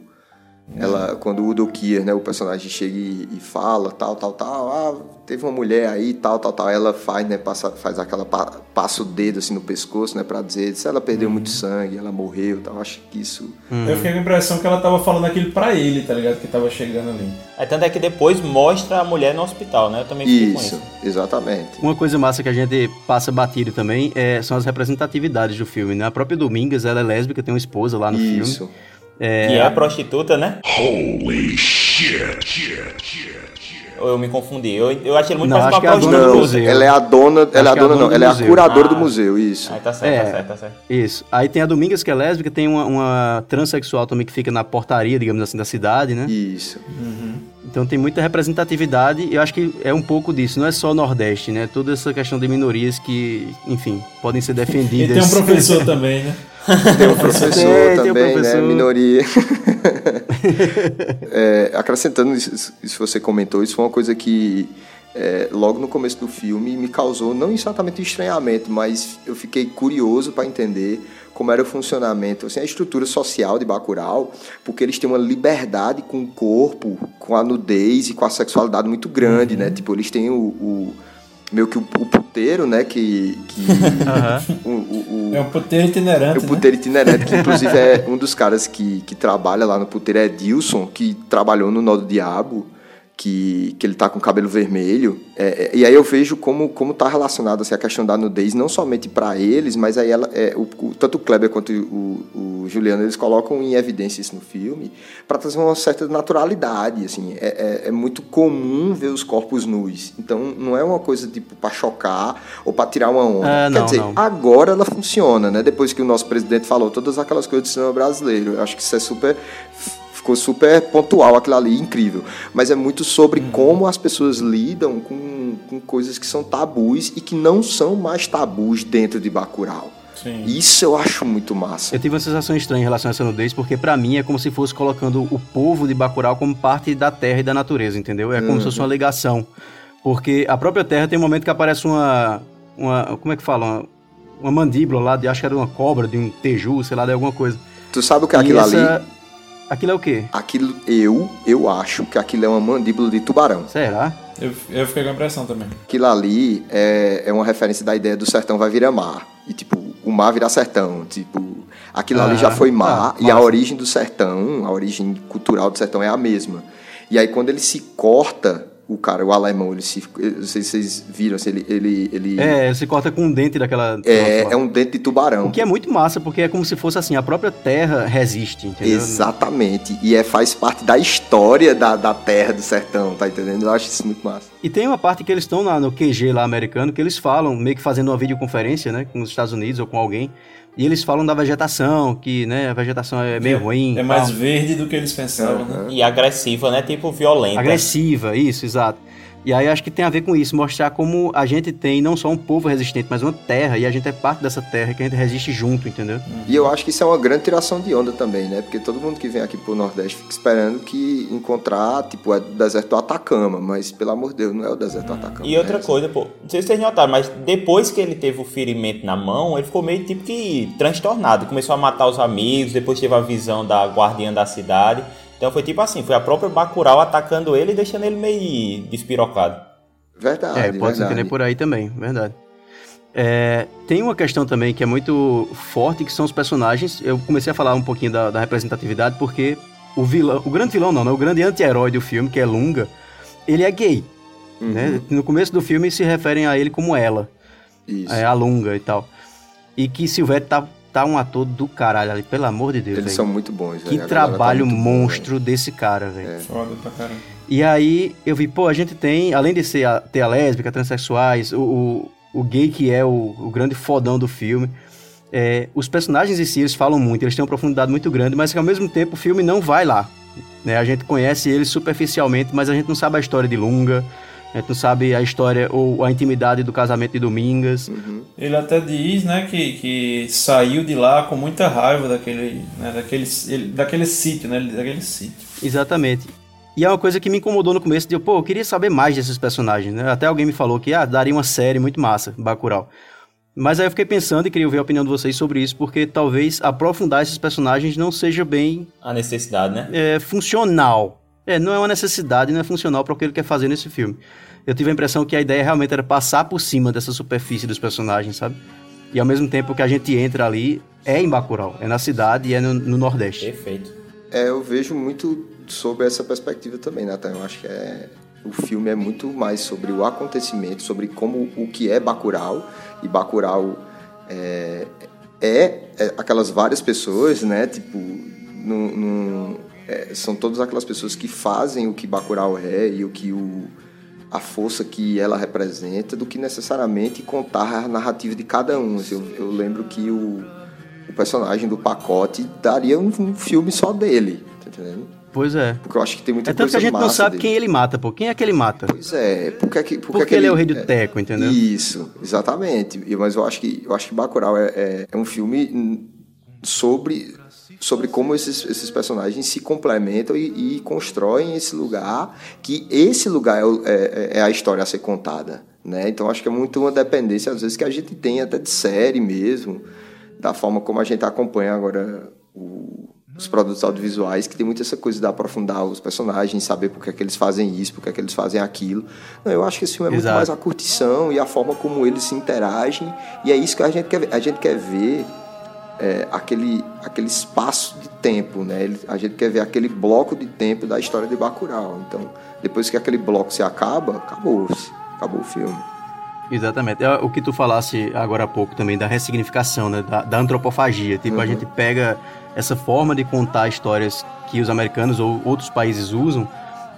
ela, quando o Udo Kier, né, o personagem chega e, e fala, tal, tal, tal, ah, teve uma mulher aí, tal, tal, tal, ela faz, né, passa, faz aquela, pa- passa o dedo assim no pescoço, né, pra dizer se ela perdeu muito sangue, ela morreu, tal, acho que isso... Eu fiquei com a impressão que ela tava falando aquilo pra ele, tá ligado? Que tava chegando ali. É tanto é que depois mostra a mulher no hospital, né? Eu também fiquei com Isso, isso. exatamente. Uma coisa massa que a gente passa batido também é, são as representatividades do filme, né? A própria Domingas, ela é lésbica, tem uma esposa lá no filme. Isso. É, Que é a prostituta, né? Ou eu me confundi. Eu, eu achei ele muito Não, mais acho uma que é a dona do museu. Ela é a dona, ela é a que é a dona, dona não, ela é a museu. curadora Ah. do museu, isso. Aí tá certo, É. tá certo, tá certo. Isso. Aí tem a Domingas, que é lésbica, tem uma, uma transexual também que fica na portaria, digamos assim, da cidade, né? Isso. Então tem muita representatividade e eu acho que é um pouco disso, não é só Nordeste, né? Toda essa questão de minorias que, enfim, podem ser *laughs* E defendidas. tem um professor *laughs* também, né? *laughs* Tem um professor Tem, tem um também, professor. né? Minoria. *laughs* É, acrescentando isso, isso você comentou, isso foi uma coisa que é, logo no começo do filme me causou não exatamente estranhamento, mas eu fiquei curioso para entender como era o funcionamento, assim, a estrutura social de Bacurau, porque eles têm uma liberdade com o corpo, com a nudez e com a sexualidade muito grande, né? Tipo, eles têm o, o meio que o, o puteiro, né? Que, que o, o- o- É um puteiro itinerante, é o puteiro itinerante, que inclusive é *laughs* um dos caras que, que trabalha lá no puteiro, é Dilson, que trabalhou no Nó do Diabo, que, que ele tá com o cabelo vermelho. É, é, e aí eu vejo como, como tá relacionado assim, a questão da nudez, não somente para eles, mas aí ela, é, o, o- tanto o Kleber quanto o, o Juliano, eles colocam em evidência isso no filme, para trazer uma certa naturalidade. Assim, é, é, é muito comum ver os corpos nus. Então não é uma coisa tipo para chocar ou para tirar uma onda. É, Quer não, dizer, não. agora ela funciona, né? Depois que o nosso presidente falou todas aquelas coisas do cinema brasileiro. Eu acho que isso é super. Ficou super pontual aquilo ali, incrível. Mas é muito sobre como as pessoas lidam com, com coisas que são tabus e que não são mais tabus dentro de Bacurau. Sim. Isso eu acho muito massa. Eu tive uma sensação estranha em relação a essa nudez, porque pra mim é como se fosse colocando o povo de Bacurau como parte da terra e da natureza, entendeu? É como se fosse uma ligação. Porque a própria terra tem um momento que aparece uma. uma como é que fala? Uma, uma mandíbula lá, de, acho que era uma cobra, de um teju, sei lá, de alguma coisa. Tu sabe o que é E aquilo essa- ali? Aquilo é o quê? Aquilo, eu, eu acho que aquilo é uma mandíbula de tubarão. Será? Eu, eu fiquei com a impressão também. Aquilo ali é, é uma referência da ideia do sertão vai virar mar. E, tipo, o mar virar sertão. Tipo, aquilo ali Ah, já foi mar. ah, e a origem do sertão, a origem cultural do sertão é a mesma. E aí, quando ele se corta, o cara, o alemão, ele se. Não sei se vocês viram, se ele. ele, ele É, ele se corta com um dente daquela. é, é um dente de tubarão. O que é muito massa, porque é como se fosse assim, a própria terra resiste, entendeu? Exatamente. E é, faz parte da história da, da terra do sertão, tá entendendo? Eu acho isso muito massa. E tem uma parte que eles estão no QG lá americano, que eles falam, meio que fazendo uma videoconferência, né, com os Estados Unidos ou com alguém, e eles falam da vegetação, que, né, a vegetação é meio ruim. É mais tal. verde do que eles pensavam, né? E agressiva, né? Tipo violenta. Agressiva, isso, exato. E aí acho que tem a ver com isso, mostrar como a gente tem não só um povo resistente, mas uma terra, e a gente é parte dessa terra, que a gente resiste junto, entendeu? E eu acho que isso é uma grande tiração de onda também, né? Porque todo mundo que vem aqui pro Nordeste fica esperando que encontrar, tipo, é o deserto do Atacama, mas pelo amor de Deus, não é o deserto do Atacama. E outra né? coisa, pô, não sei se vocês notaram, mas depois que ele teve o ferimento na mão, ele ficou meio tipo que transtornado. Começou a matar os amigos, depois teve a visão da guardiã da cidade. Então foi tipo assim, foi a própria Bacurau atacando ele e deixando ele meio despirocado. Verdade, é, pode se verdade. entender por aí também, verdade. É, tem uma questão também que é muito forte, que são os personagens. Eu comecei a falar um pouquinho da, da representatividade, porque o vilão, o grande vilão não, né? O grande anti-herói do filme, que é Lunga, ele é gay. Uhum. Né? No começo do filme se referem a ele como ela. Isso. É, a Lunga e tal. E que Silvestre tá, tá um ator do caralho ali, pelo amor de Deus. Eles velho. são muito bons, Que velho. Galera tá trabalho boa, monstro desse cara, velho. É. Foda pra caramba. E aí eu vi, pô, a gente tem, além de ser a, ter a lésbica, transexuais, o, o, o gay que é o, o grande fodão do filme, é, os personagens em si, eles falam muito, eles têm uma profundidade muito grande, mas que ao mesmo tempo o filme não vai lá. Né? A gente conhece eles superficialmente, mas a gente não sabe a história de Lunga, gente não sabe a história ou a intimidade do casamento de Domingas. Uhum. Ele até diz, né, que, que saiu de lá com muita raiva daquele, né, daquele, ele- daquele sítio, né, daquele sítio. Exatamente. E é uma coisa que me incomodou no começo, de eu, pô, eu queria saber mais desses personagens, né? Até alguém me falou que, ah, daria uma série muito massa, Bacurau. Mas aí eu fiquei pensando e queria ouvir a opinião de vocês sobre isso, porque talvez aprofundar esses personagens não seja bem A necessidade, né? é, funcional. É, não é uma necessidade, não é funcional para o que ele quer fazer nesse filme. Eu tive a impressão que a ideia realmente era passar por cima dessa superfície dos personagens, sabe? E ao mesmo tempo que a gente entra ali, é em Bacurau, é na cidade e é no, no Nordeste. Perfeito. É, eu vejo muito sobre essa perspectiva também, Nathan. Eu acho que é, o filme é muito mais sobre o acontecimento, sobre como o que é Bacurau. E Bacurau é, é, é aquelas várias pessoas, né? Tipo, num- num- é, são todas aquelas pessoas que fazem o que Bacurau é e o que o, a força que ela representa, do que necessariamente contar a narrativa de cada um. Assim, eu, eu lembro que o, o personagem do pacote daria um, um filme só dele, tá entendendo? Pois é. Porque eu acho que tem muita É tanto que a coisa gente não sabe dele. quem ele mata, pô. Quem é que ele mata? Pois é, porque, é que, porque, Porque é ele é o rei do teco, entendeu? Isso, exatamente. Mas eu acho que eu acho que Bacurau é, é, é um filme sobre, sobre como esses, esses personagens se complementam e, e constroem esse lugar, que esse lugar é, o- é, é a história a ser contada. Né? Então acho que é muito uma dependência, às vezes, que a gente tem até de série mesmo, da forma como a gente acompanha agora o- os produtos audiovisuais, que tem muito essa coisa de aprofundar os personagens, saber por que, é que eles fazem isso, por que, é que eles fazem aquilo. Não, eu acho que esse filme é muito Exato. mais a curtição e a forma como eles se interagem, e é isso que a gente quer. A gente quer ver é, aquele, aquele espaço de tempo, né? Ele- a gente quer ver aquele bloco de tempo da história de Bacurau. Então, depois que aquele bloco se acaba, acabou-se. Acabou o filme. Exatamente. É o que tu falasse agora há pouco também da ressignificação, né? Da, da antropofagia. Tipo, a Uhum. gente pega essa forma de contar histórias que os americanos ou outros países usam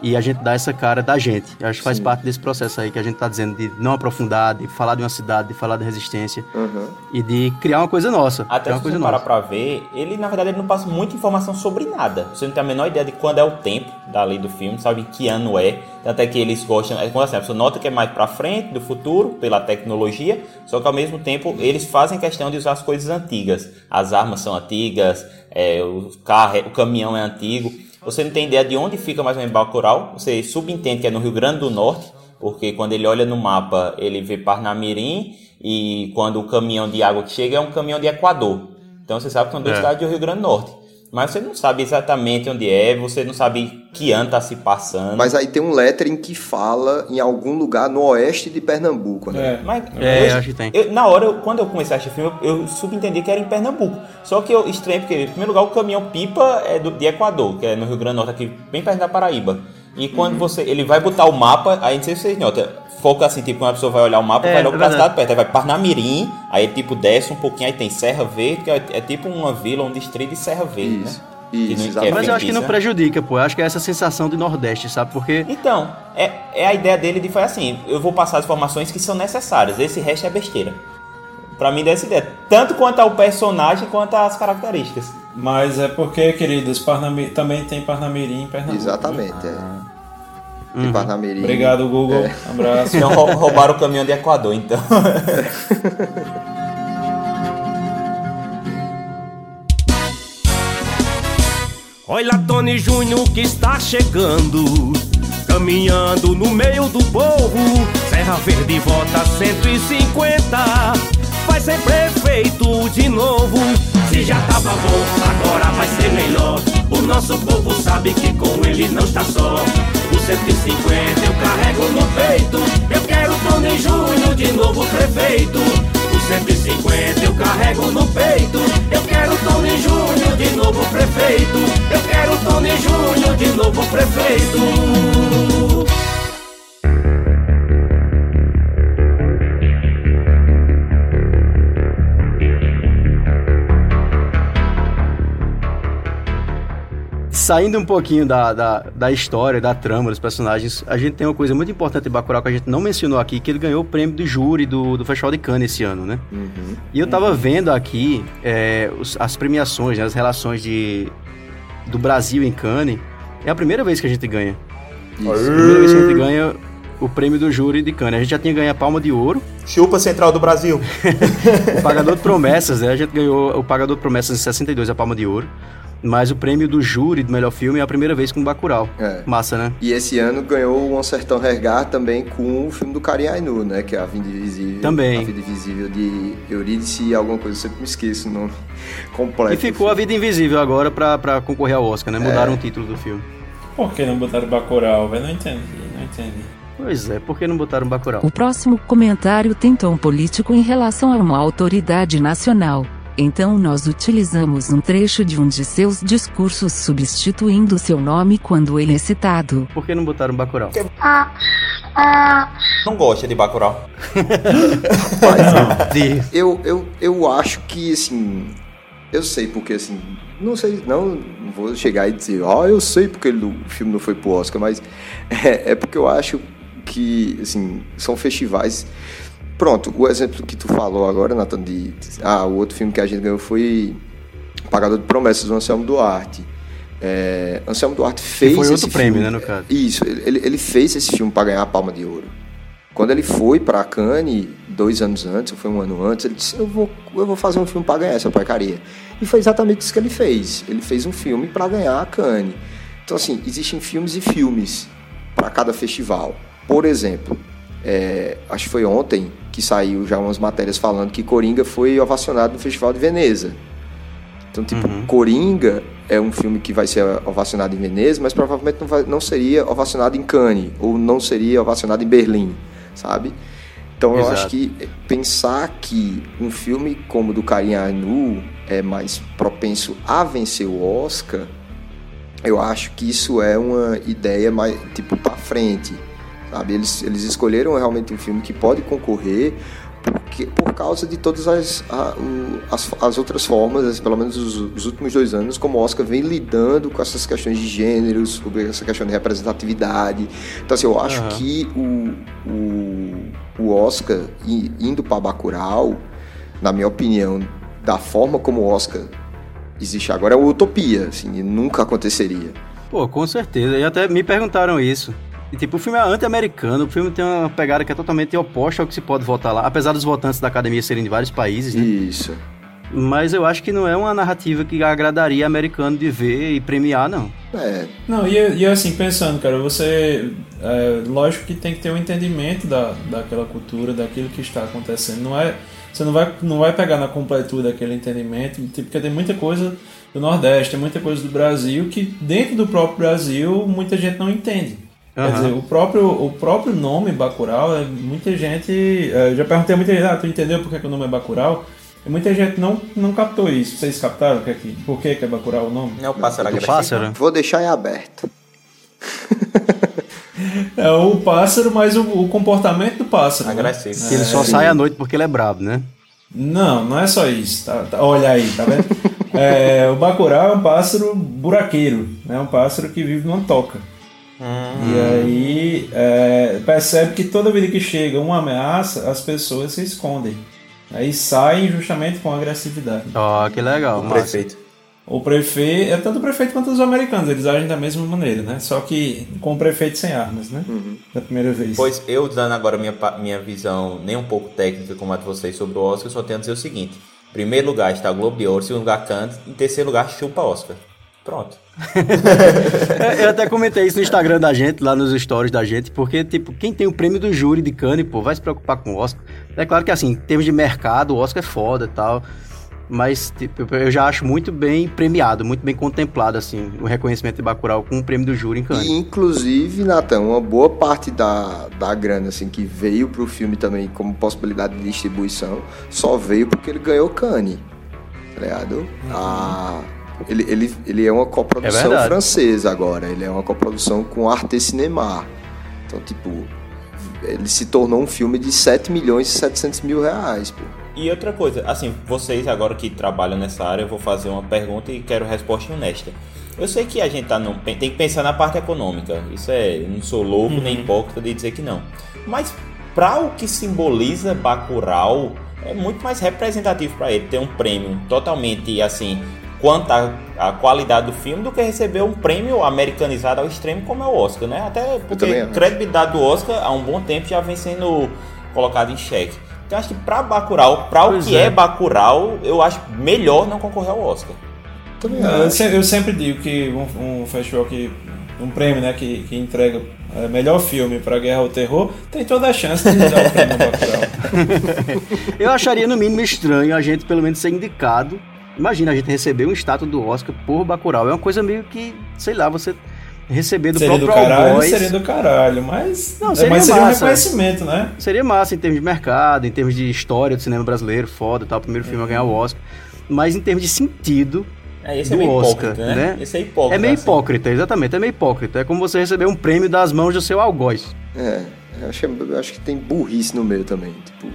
e a gente dá essa cara da gente. Eu acho que faz Sim. parte desse processo aí que a gente tá dizendo de não aprofundar, de falar de uma cidade, de falar da resistência Uhum. e de criar uma coisa nossa. Até se você parar pra ver, ele na verdade ele não passa muita informação sobre nada. Você não tem a menor ideia de quando é o tempo da lei do filme, sabe que ano é. Até que eles gostam. É como assim, a pessoa nota que é mais pra frente, do futuro, pela tecnologia, só que ao mesmo tempo eles fazem questão de usar as coisas antigas. As armas são antigas, é, o carro, o caminhão é antigo. Você não tem ideia de onde fica mais ou menos Bacurau. Você subentende que é no Rio Grande do Norte, porque quando ele olha no mapa, ele vê Parnamirim e quando o caminhão de água que chega é um caminhão de Equador. Então você sabe que são duas É. cidades do Rio Grande do Norte. Mas você não sabe exatamente onde é, você não sabe que ano tá se passando. Mas aí tem um lettering que fala em algum lugar no oeste de Pernambuco, né? Mas É, eu- acho que tem. eu- na hora, eu- quando eu comecei a assistir o filme, eu, eu subentendi que era em Pernambuco. Só que eu estranho, porque, em primeiro lugar, o caminhão pipa é do, de Equador, que é no Rio Grande do Norte, aqui bem perto da Paraíba. E Uhum. quando você. Ele vai botar o mapa, aí não sei se vocês notam. Foca assim, tipo, quando a pessoa vai olhar o mapa, É, vai logo é pra cidade perto. Aí vai Parnamirim, aí tipo desce um pouquinho, aí tem Serra Verde, que é, é tipo uma vila, um distrito de Serra Verde, né? Isso, Que isso, é. Mas eu acho que não fictícia. prejudica, pô. Eu acho que é essa sensação de Nordeste, sabe? Porque Então, é, é a ideia dele de fazer assim, eu vou passar as informações que são necessárias, esse resto é besteira. Pra mim dessa ideia, tanto quanto ao personagem quanto às características. Mas é porque, queridos, Parnami... também tem Parnamirim em Pernambuco. Exatamente, é. Uhum. De Parnamirim. Obrigado, Google. É. Abraço. Então rou- roubaram o caminhão de Equador, então. *laughs* Olha Tony Júnior que está chegando, caminhando no meio do povo. Serra Verde vota 150, vai ser prefeito de novo. Se já tava bom, agora vai ser melhor. O nosso povo sabe que com ele não está só. O 150 eu carrego no peito. Eu quero Tony Júnior de novo prefeito. O 150 eu carrego no peito. Eu quero Tony Júnior de novo prefeito. Eu quero Tony Júnior de novo prefeito. Saindo um pouquinho da, da, da história, da trama, dos personagens, a gente tem uma coisa muito importante em Bacurau que a gente não mencionou aqui, que ele ganhou o prêmio do júri do, do Festival de Cannes esse ano, né? Uhum. E eu tava vendo aqui é, os- as premiações, né, as relações de, do Brasil em Cannes. É a primeira vez que a gente ganha. Isso. A primeira vez que a gente ganha o prêmio do júri de Cannes. A gente já tinha ganho a Palma de Ouro, Chupa Central do Brasil. *laughs* o Pagador de *laughs* Promessas, né? A gente ganhou o Pagador de Promessas em 62, a Palma de Ouro. Mas o prêmio do júri do melhor filme é a primeira vez com Bacurau. É. Massa, né? E esse ano ganhou o Um Sertão Regar também com o filme do Karim Ainu, né? Que é A Vida Invisível. Também. A Vida Invisível de Eurídice e alguma coisa, eu sempre me esqueço o nome *laughs* completo. E ficou A Vida Invisível agora pra, pra concorrer ao Oscar, né? Mudaram o título do filme. Por que não botaram Bacurau, velho? Não entendi, não entendi. Pois é, por que não botaram Bacurau? O próximo comentário tem tom político em relação a uma autoridade nacional. Então nós utilizamos um trecho de um de seus discursos substituindo seu nome quando ele é citado. Por que não botaram Bacurau? Não gosta de Bacurau. *laughs* Eu, eu, eu acho que, assim. Eu sei porque, assim. Não sei, não, não vou chegar e dizer, ó, eu sei porque ele- o filme não foi pro Oscar, mas *laughs* é, é porque eu acho que, assim, são festivais. Pronto, o exemplo que tu falou agora, Nathan, de. Ah, o outro filme que a gente ganhou foi Pagador de Promessas, do Anselmo Duarte. É, Anselmo Duarte fez. foi outro prêmio, filme- né, no caso. Isso, ele, ele- ele fez esse filme para ganhar a Palma de Ouro. Quando ele foi para Cannes, dois anos antes, ou foi um ano antes, ele disse: Eu vou, eu vou fazer um filme para ganhar essa porcaria. E foi exatamente isso que ele fez. Ele fez um filme para ganhar a Cannes. Então, assim, existem filmes e filmes para cada festival. Por exemplo, é, acho que foi ontem que saiu já umas matérias falando que Coringa foi ovacionado no Festival de Veneza. Então, tipo, Coringa é um filme que vai ser ovacionado em Veneza, mas provavelmente não, vai- não seria ovacionado em Cannes, ou não seria ovacionado em Berlim, sabe? Então, eu Exato. acho que pensar que um filme como o do Karim Anu é mais propenso a vencer o Oscar, eu acho que isso é uma ideia mais, tipo, pra frente, sabe? Eles, eles escolheram realmente um filme que pode concorrer porque, por causa de todas as, as, as outras formas, pelo menos os, os últimos dois anos, como o Oscar vem lidando com essas questões de gênero, sobre essa questão de representatividade. Então, assim, eu acho Aham. que o, o, o Oscar indo para Bacurau, na minha opinião, da forma como o Oscar existe agora, é uma utopia, assim, nunca aconteceria. Pô, com certeza. E até me perguntaram isso. E, tipo, o filme é anti-americano, o filme tem uma pegada que é totalmente oposta ao que se pode votar lá, apesar dos votantes da academia serem de vários países, né? Isso. Mas eu acho que não é uma narrativa que agradaria americano de ver e premiar, não. É, Não, e, e assim, pensando, cara, você. É, lógico que tem que ter um entendimento da, daquela cultura, daquilo que está acontecendo. Não é, você não vai, não vai pegar na completude daquele entendimento, tipo, porque tem muita coisa do Nordeste, tem muita coisa do Brasil que dentro do próprio Brasil muita gente não entende. Quer Aham. dizer, o próprio, o próprio nome Bacurau, é, muita gente. é, eu já perguntei a muita gente, ah, tu entendeu por que, que o nome é Bacurau? E muita gente não, não captou isso. Vocês captaram o que é que, por que, que é Bacurau o nome? Não é o pássaro agressivo. pássaro? vou deixar em aberto. *laughs* É o pássaro, mas o, o comportamento do pássaro. né? Agressivo. Que ele só sai à noite porque ele é brabo, né? Não, não é só isso. Tá, tá- olha aí, tá vendo? *laughs* É, o Bacurau é um pássaro buraqueiro, né? Um pássaro que vive numa toca. E aí é, percebe que toda vida que chega uma ameaça, as pessoas se escondem. Aí saem justamente com agressividade. Ó, que legal. O massa. prefeito. O prefeito, é tanto o prefeito quanto os americanos, eles agem da mesma maneira, né? Só que com o prefeito sem armas, né? Da primeira vez. Pois eu, dando agora minha, minha visão nem um pouco técnica como a de vocês sobre o Oscar, eu só tenho a dizer o seguinte. Em primeiro lugar está o Globo de Ouro, em segundo lugar Cannes, em terceiro lugar chupa Oscar. Pronto. *laughs* Eu até comentei isso no Instagram da gente, lá nos stories da gente, porque, tipo, quem tem o prêmio do júri de Cannes, pô, vai se preocupar com o Oscar. É claro que, assim, em termos de mercado, o Oscar é foda e tal, mas, tipo, eu já acho muito bem premiado, muito bem contemplado, assim, o reconhecimento de Bacurau com o prêmio do júri em Cannes. E, inclusive, Natan, uma boa parte da, da grana assim, que veio pro filme também como possibilidade de distribuição só veio porque ele ganhou Cannes. Tá ligado? A- ele, ele, ele é uma É coprodução verdade. francesa agora. Ele é uma coprodução com Arte Cinema. Então, tipo, ele se tornou um filme de 7 milhões e 700 mil reais, pô. E outra coisa, assim, vocês agora que trabalham nessa área, eu vou fazer uma pergunta e quero resposta honesta. Eu sei que a gente tá num- tem que pensar na parte econômica. Isso é, eu não sou louco nem hipócrita de dizer que não. Mas para o que simboliza Bacurau, é muito mais representativo para ele ter um prêmio totalmente assim quanto à à qualidade do filme do que receber um prêmio americanizado ao extremo como é o Oscar, né? Até porque a credibilidade do Oscar há um bom tempo já vem sendo colocado em xeque. Então acho que para Bacurau, para o que é. é Bacurau, eu acho melhor não concorrer ao Oscar. Também É, Eu, sempre digo que um, um festival que. um prêmio né, que, que entrega é, melhor filme para Guerra ao Terror tem toda a chance de dar o prêmio Bacurau. *laughs* *laughs* Eu acharia, no mínimo, estranho a gente, pelo menos, ser indicado. Imagina a gente receber um status do Oscar por Bacurau. É uma coisa meio que, sei lá, você receber do Seria do próprio caralho, Algoz. seria do caralho, mas. Não, é, seria mas seria um massa. reconhecimento, né? Seria massa em termos de mercado, em termos de história do cinema brasileiro, foda, tal, primeiro filme a ganhar o Oscar. Mas em termos de sentido É, esse do é meio Oscar, hipócrita, né? né? Esse é hipócrita. é meio assim. hipócrita, exatamente, é meio hipócrita. É como você receber um prêmio das mãos do seu algoz. É, eu acho, que- eu acho que tem burrice no meio também. Tipo,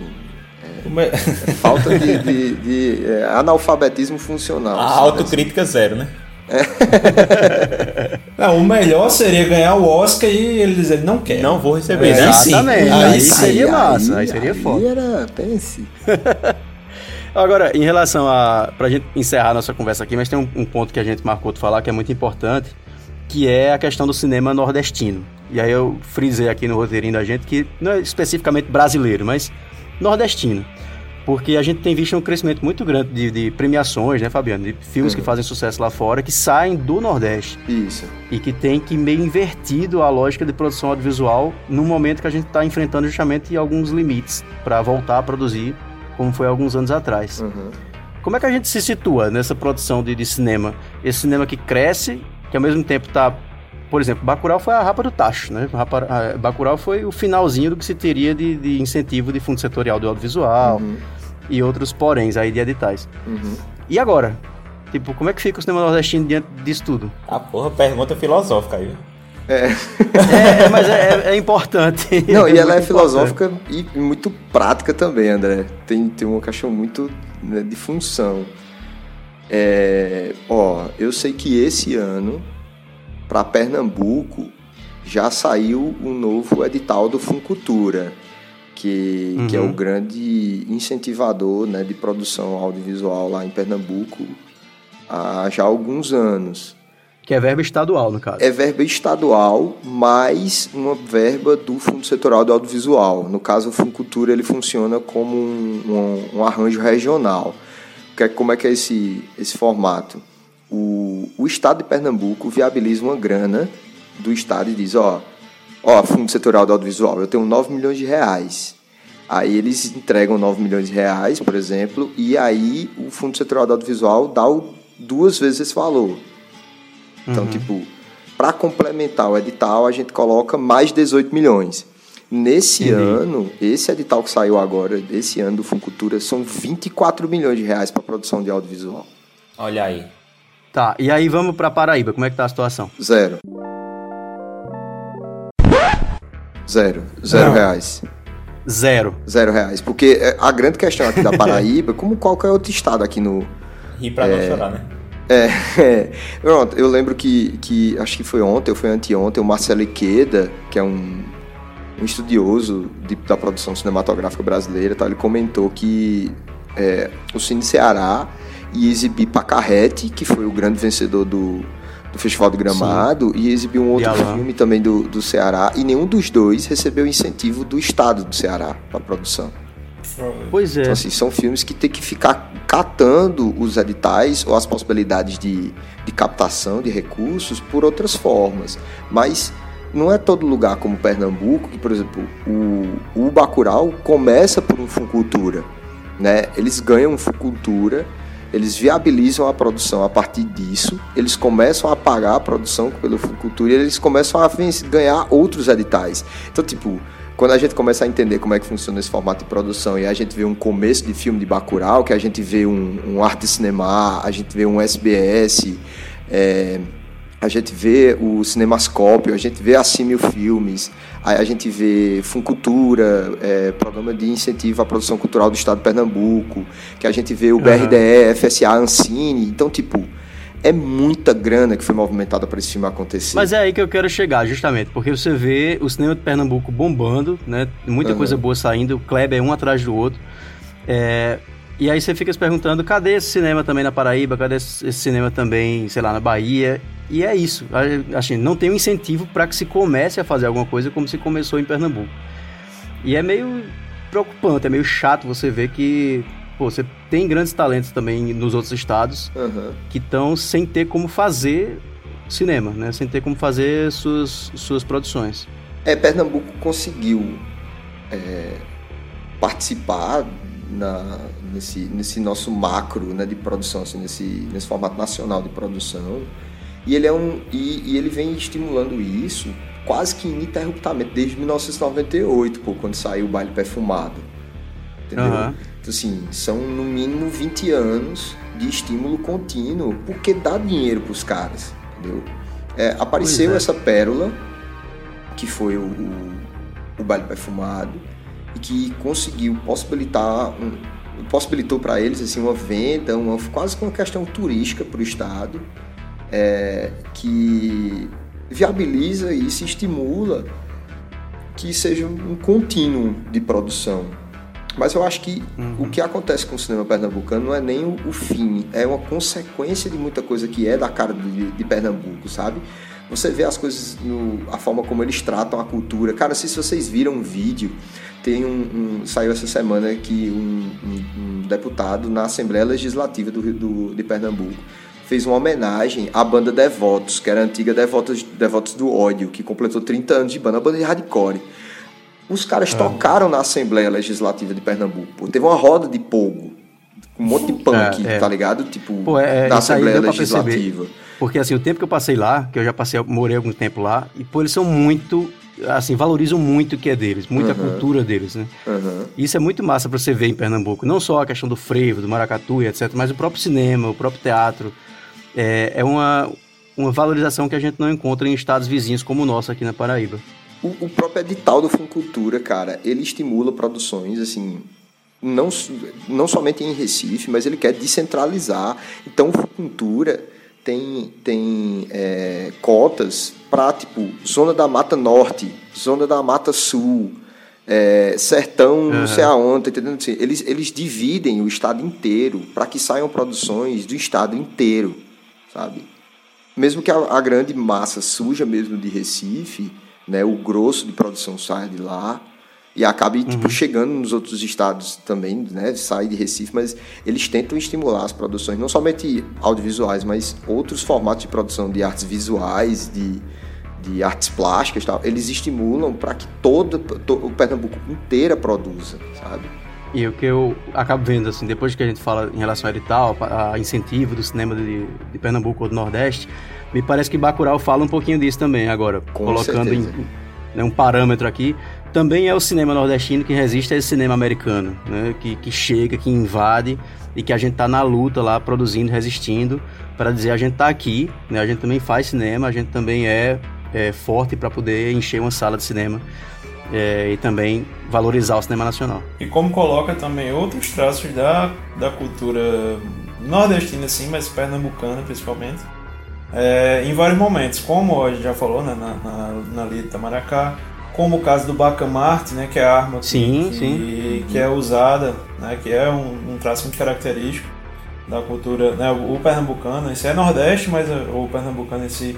Como é- falta de, de- de, é, analfabetismo funcional. A assim, autocrítica zero, né? *laughs* Não, o melhor seria ganhar o Oscar e ele dizer, não quer. Não vou receber, É, né? aí sim. Exatamente, Aí aí, seria massa, aí, seria aí foda. era, pense. *laughs* Agora, em relação a. Pra gente encerrar nossa conversa aqui, mas tem um, um ponto que a gente marcou de falar que é muito importante, que é a questão do cinema nordestino. E aí eu frisei aqui no roteirinho da gente que não é especificamente brasileiro, mas nordestino. Porque a gente tem visto um crescimento muito grande de, de premiações, né, Fabiano? De filmes que fazem sucesso lá fora, que saem do Nordeste. Isso. E que tem que meio invertido a lógica de produção audiovisual no momento que a gente está enfrentando justamente alguns limites para voltar a produzir, como foi alguns anos atrás. Uhum. Como é que a gente se situa nessa produção de, de cinema? Esse cinema que cresce, que ao mesmo tempo está por exemplo, Bacurau foi a rapa do tacho, né? Rapa- Bacurau foi o finalzinho do que se teria de, de incentivo de fundo setorial do audiovisual e outros poréns aí de editais. Uhum. E agora? Tipo, como é que fica o cinema nordestino diante disso tudo? Ah, porra, pergunta filosófica aí. É. É, mas é, é importante. *laughs* Não, e ela é muito filosófica e e muito prática também, André. Tem, tem uma questão muito né, de função. É, ó, eu sei que esse ano, para Pernambuco, já saiu um novo edital do Funcultura, que, que é Uhum. o grande incentivador né, de produção audiovisual lá em Pernambuco há já alguns anos. Que é verba estadual, no caso. É verba estadual mais uma verba do Fundo Setorial do Audiovisual. No caso, o Funcultura ele funciona como um, um- um arranjo regional. Que é- Como é que é esse, esse formato? O, o Estado de Pernambuco viabiliza uma grana do Estado e diz, ó, ó, Fundo Setorial do Audiovisual, eu tenho 9 milhões de reais. Aí eles entregam 9 milhões de reais, por exemplo, e aí o Fundo Setorial do Audiovisual dá o- duas vezes esse valor. Então, tipo, para complementar o edital, a gente coloca mais 18 milhões. Nesse ano, esse edital que saiu agora, desse ano do Funcultura, são 24 milhões de reais para produção de audiovisual. Olha aí. Tá, e aí vamos pra Paraíba, como é que tá a situação? Zero. Zero. Zero Não. reais. Zero. Zero reais. Porque é, a grande questão aqui da *laughs* Paraíba, como qualquer outro estado aqui no, Rir pra não chorar, né? É, *laughs* é. Pronto, eu lembro que, que acho que foi ontem, ou foi anteontem, o Marcelo Iqueda, que é um, um estudioso de- da produção cinematográfica brasileira, tá, ele comentou que é, o Cine Ceará ia exibir Pacarrete, que foi o grande vencedor do, do Festival de Gramado, e exibir um outro filme também do, do Ceará, e nenhum dos dois recebeu incentivo do Estado do Ceará para produção. Pois é. Então, assim, são filmes que tem que ficar catando os editais ou as possibilidades de, de captação de recursos por outras formas. Mas não é todo lugar como Pernambuco, que, por exemplo, o, o Bacurau começa por um Funcultura. Né? Eles ganham um Funcultura, eles viabilizam a produção a partir disso, eles começam a pagar a produção pelo Funcultura e eles começam a ganhar outros editais. Então, tipo, quando a gente começa a entender como é que funciona esse formato de produção e a gente vê um começo de filme de Bacurau, que a gente vê um, um Arte Cinema, a gente vê um SBS, é, a gente vê o Cinemascópio, a gente vê a Simil Filmes, aí a gente vê Funcultura, é, Programa de Incentivo à Produção Cultural do Estado de Pernambuco, que a gente vê o. BRDE, FSA, Ancine, então, tipo, é muita grana que foi movimentada para esse filme acontecer. Mas é aí que eu quero chegar, justamente, porque você vê o cinema de Pernambuco bombando, né? Muita Aham. coisa boa saindo, o Kleber é um atrás do outro. É, E aí você fica se perguntando, cadê esse cinema também na Paraíba? Cadê esse cinema também, sei lá, na Bahia? E é isso. Assim, não tem um incentivo para que se comece a fazer alguma coisa como se começou em Pernambuco. E é meio preocupante, é meio chato você ver que pô, você tem grandes talentos também nos outros estados Aham. que estão sem ter como fazer cinema, né? Sem ter como fazer suas, suas produções. É, Pernambuco conseguiu é, participar na- nesse, nesse nosso macro né, de produção, assim, nesse, nesse formato nacional de produção. E ele, é um, e, e ele vem estimulando isso quase que ininterruptamente desde 1998, pô, quando saiu o Baile Perfumado. Entendeu? Aham. Então, assim, são no mínimo 20 anos de estímulo contínuo, porque dá dinheiro pros caras, entendeu? É, apareceu é. essa pérola, que foi o, o, o Baile Perfumado, e que conseguiu possibilitar, um, possibilitou para eles assim, uma venda, uma, quase que uma questão turística para o Estado, é, que viabiliza e se estimula que seja um contínuo de produção. Mas eu acho que o que acontece com o cinema pernambucano não é nem o, o fim, é uma consequência de muita coisa que é da cara de, de Pernambuco, sabe? Você vê as coisas, no, a forma como eles tratam a cultura. Cara, sei se vocês viram um vídeo, tem um, um- saiu essa semana que um, um- um deputado na Assembleia Legislativa do, do- de Pernambuco fez uma homenagem à banda Devotos, que era a antiga Devotos, Devotos do Ódio, que completou 30 anos de banda, uma banda de hardcore. Os caras Ah. tocaram na Assembleia Legislativa de Pernambuco. Teve uma roda de pogo, com um monte de punk, É, é. tá ligado? Tipo, Pô, é, é, na Assembleia perceber. Legislativa. Porque assim, o tempo que eu passei lá, que eu já passei, morei algum tempo lá, e pô, eles são muito, assim, valorizam muito o que é deles, muita Uhum. cultura deles, né? Aham. Isso é muito massa pra você ver em Pernambuco. Não só a questão do frevo, do maracatu e etc, mas o próprio cinema, o próprio teatro. É, é uma, uma valorização que a gente não encontra em estados vizinhos como o nosso aqui na Paraíba. O, o próprio edital do Funcultura, cara, ele estimula produções, assim, não, não somente em Recife, mas ele quer descentralizar. Então, o Funcultura tem, tem é, cotas para, tipo, Zona da Mata Norte, Zona da Mata Sul, é, Sertão, não Aham. sei aonde, entendendo? Assim, eles, eles dividem o estado inteiro para que saiam produções do estado inteiro, sabe? mesmo que a, a grande massa suja mesmo de Recife, né, o grosso de produção saia de lá e acabe tipo, chegando nos outros estados também, né, sai de Recife, mas eles tentam estimular as produções, não somente audiovisuais, mas outros formatos de produção de artes visuais, de, de artes plásticas, tal. Eles estimulam para que todo, to- o Pernambuco inteira produza, sabe? E o que eu acabo vendo, assim, depois que a gente fala em relação a edital, a a incentivo do cinema de, de Pernambuco ou do Nordeste, me parece que Bacurau fala um pouquinho disso também agora, Com colocando em, né, um parâmetro aqui. Também é o cinema nordestino que resiste a esse cinema americano, né, que, que chega, que invade e que a gente tá na luta lá, produzindo, resistindo, para dizer a gente tá aqui, né, a gente também faz cinema, a gente também é, é forte para poder encher uma sala de cinema é, e também valorizar o cinema nacional. E como coloca também outros traços da, da cultura nordestina, sim, mas pernambucana principalmente, é, em vários momentos, como a gente já falou né, na, na, na Lida Tamaracá, como o caso do bacamarte, né, que é a arma que, Sim, que, sim. que é usada, né, que é um, um traço muito característico da cultura, né, o pernambucano, isso é nordeste, mas o pernambucano em si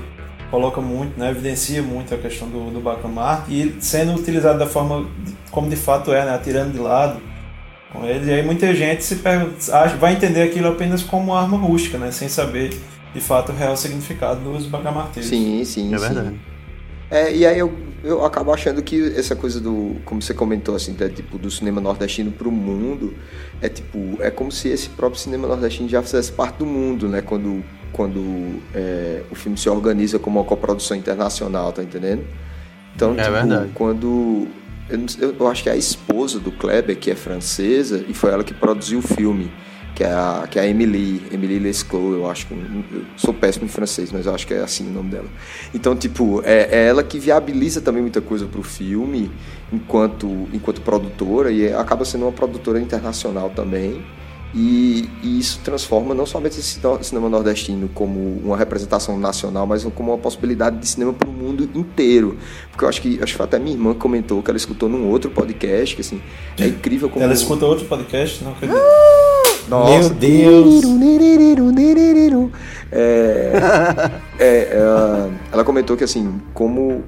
coloca muito, né, evidencia muito a questão do, do bacamarte e sendo utilizado da forma como de fato é, né, atirando de lado com ele. E aí muita gente se pergunta, acha, vai entender aquilo apenas como arma rústica, né, sem saber de fato o real significado dos bacamarteiros. Sim, sim, É sim. verdade. É, e aí eu, eu acabo achando que essa coisa do, como você comentou assim, da, tipo, do cinema nordestino pro mundo, é tipo, é como se esse próprio cinema nordestino já fizesse parte do mundo, né? Quando, quando é, o filme se organiza como uma coprodução internacional, tá entendendo? Então, É tipo, verdade. quando eu, eu acho que é a esposa do Kleber, que é francesa, e foi ela que produziu o filme, que é a, que é a Emily, Emily Lesclos, eu acho que. Eu sou péssimo em francês, mas eu acho que é assim o nome dela. Então, tipo, é, é ela que viabiliza também muita coisa pro filme, enquanto, enquanto produtora, e acaba sendo uma produtora internacional também. E, e isso transforma não somente esse cine- cinema nordestino como uma representação nacional, mas como uma possibilidade de cinema para o mundo inteiro. Porque eu acho que, acho que até minha irmã comentou que ela escutou num outro podcast, que assim, é incrível como. Ela escuta outro podcast? Não acredito. Nossa, Meu Deus! É, *laughs* é, ela, ela comentou que assim, como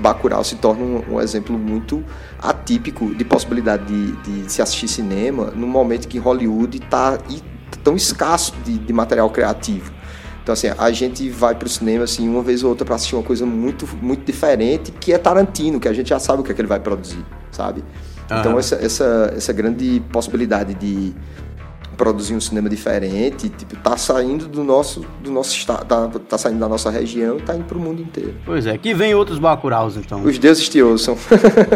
Bacurau se torna um, um exemplo muito atípico de possibilidade de, de se assistir cinema no momento que Hollywood está tão escasso de, de material criativo. Então assim, a gente vai pro cinema assim uma vez ou outra para assistir uma coisa muito muito diferente, que é Tarantino, que a gente já sabe o que é que ele vai produzir, sabe? Então Aham. essa, essa essa grande possibilidade de produzir um cinema diferente, tipo, tá saindo do nosso, do nosso estado, tá, tá saindo da nossa região e tá indo pro mundo inteiro. Pois é, que vem outros Bacuraus então. Os deuses te ouçam.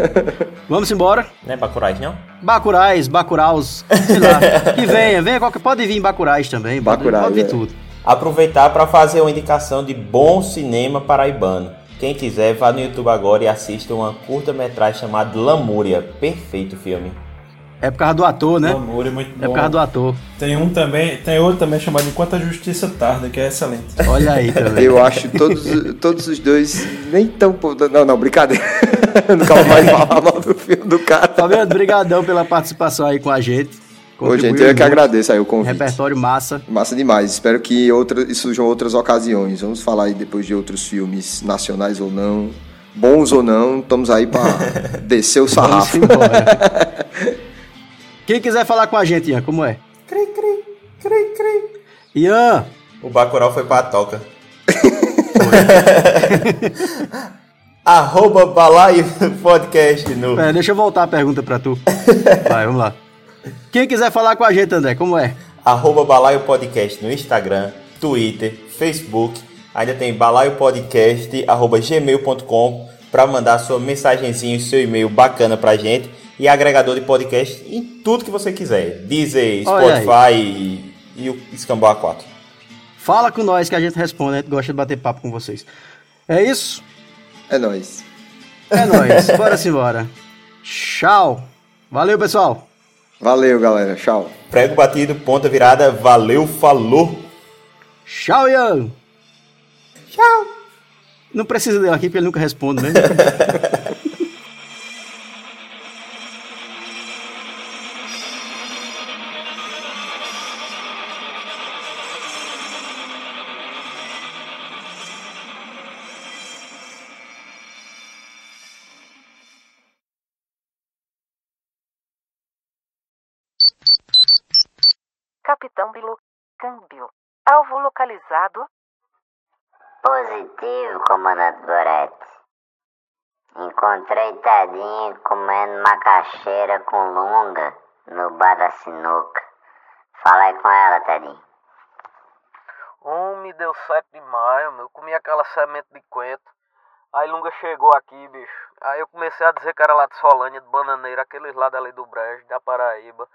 *laughs* Vamos embora. Não é Bacurais, não? Bacurais, Bacuraus, sei lá. *laughs* que venha, venha, qualquer, pode vir Bacurais também, pode, Bacurais, pode vir é. tudo. Aproveitar para fazer uma indicação de bom cinema paraibano. Quem quiser, vá no YouTube agora e assista uma curta-metragem chamada Lamúria. Perfeito filme. É por causa do ator, né? Amor, é muito É bom. por causa do ator. Tem um também, tem outro também chamado Enquanto a Justiça Tarda, que é excelente. Olha aí também. Eu acho todos, todos os dois nem tão. Não, não, brincadeira. *laughs* Nunca vou mais falar mal do filme do cara. Fabiano, brigadão pela participação aí com a gente. Ô, gente, eu que muito. agradeço aí o convite. Repertório massa. Massa demais. Espero que outra, surjam outras ocasiões. Vamos falar aí depois de outros filmes, nacionais ou não. bons ou não, estamos aí para *laughs* descer o sarrafo. *laughs* Quem quiser falar com a gente, Ian, como é? Cri, cri, cri, cri. Ian! O Bacurau foi pra toca. *laughs* Arroba Balaio Podcast no. É, deixa eu voltar a pergunta pra tu. Vai, vamos lá. Quem quiser falar com a gente, André, como é? Arroba Balaio Podcast no Instagram, Twitter, Facebook. Ainda tem balaiopodcast, arroba gmail.com para mandar sua mensagenzinha, seu e-mail bacana pra gente. E agregador de podcast em tudo que você quiser. Deezer, Spotify e, e o Escambau A4. Fala com nós que a gente responde, a gente gosta de bater papo com vocês. É isso? É nóis. É nóis. *laughs* Bora simbora. Tchau. Valeu, pessoal. Valeu, galera. Tchau. Prego batido, ponta virada, valeu, falou. Tchau, Ian. Tchau. Não precisa dele aqui porque ele nunca responde, né? *laughs* Câmbio. Alvo localizado. Positivo, comandante Goretti. Encontrei Tedinho comendo macaxeira com lunga no bar da sinuca. Fala aí com ela, Tedinho. Homem, deu 7 de maio, meu. Eu comi aquela semente de coentro. Aí Lunga chegou aqui, bicho. Aí eu comecei a dizer que era lá de Solânia, de Bananeira, aqueles lá dali do Brejo, da Paraíba.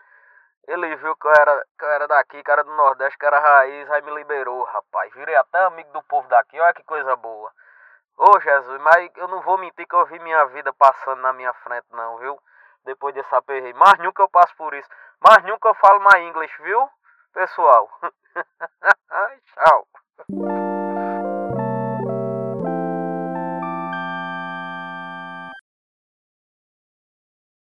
Ele viu que eu era, que eu era daqui, que era do Nordeste, que era raiz, aí me liberou, rapaz. Virei até amigo do povo daqui, olha que coisa boa. Ô Jesus, mas eu não vou mentir que eu vi minha vida passando na minha frente, não, viu? Depois desse aperreio. Mas nunca eu passo por isso. Mas nunca eu falo mais inglês, viu, pessoal? *laughs*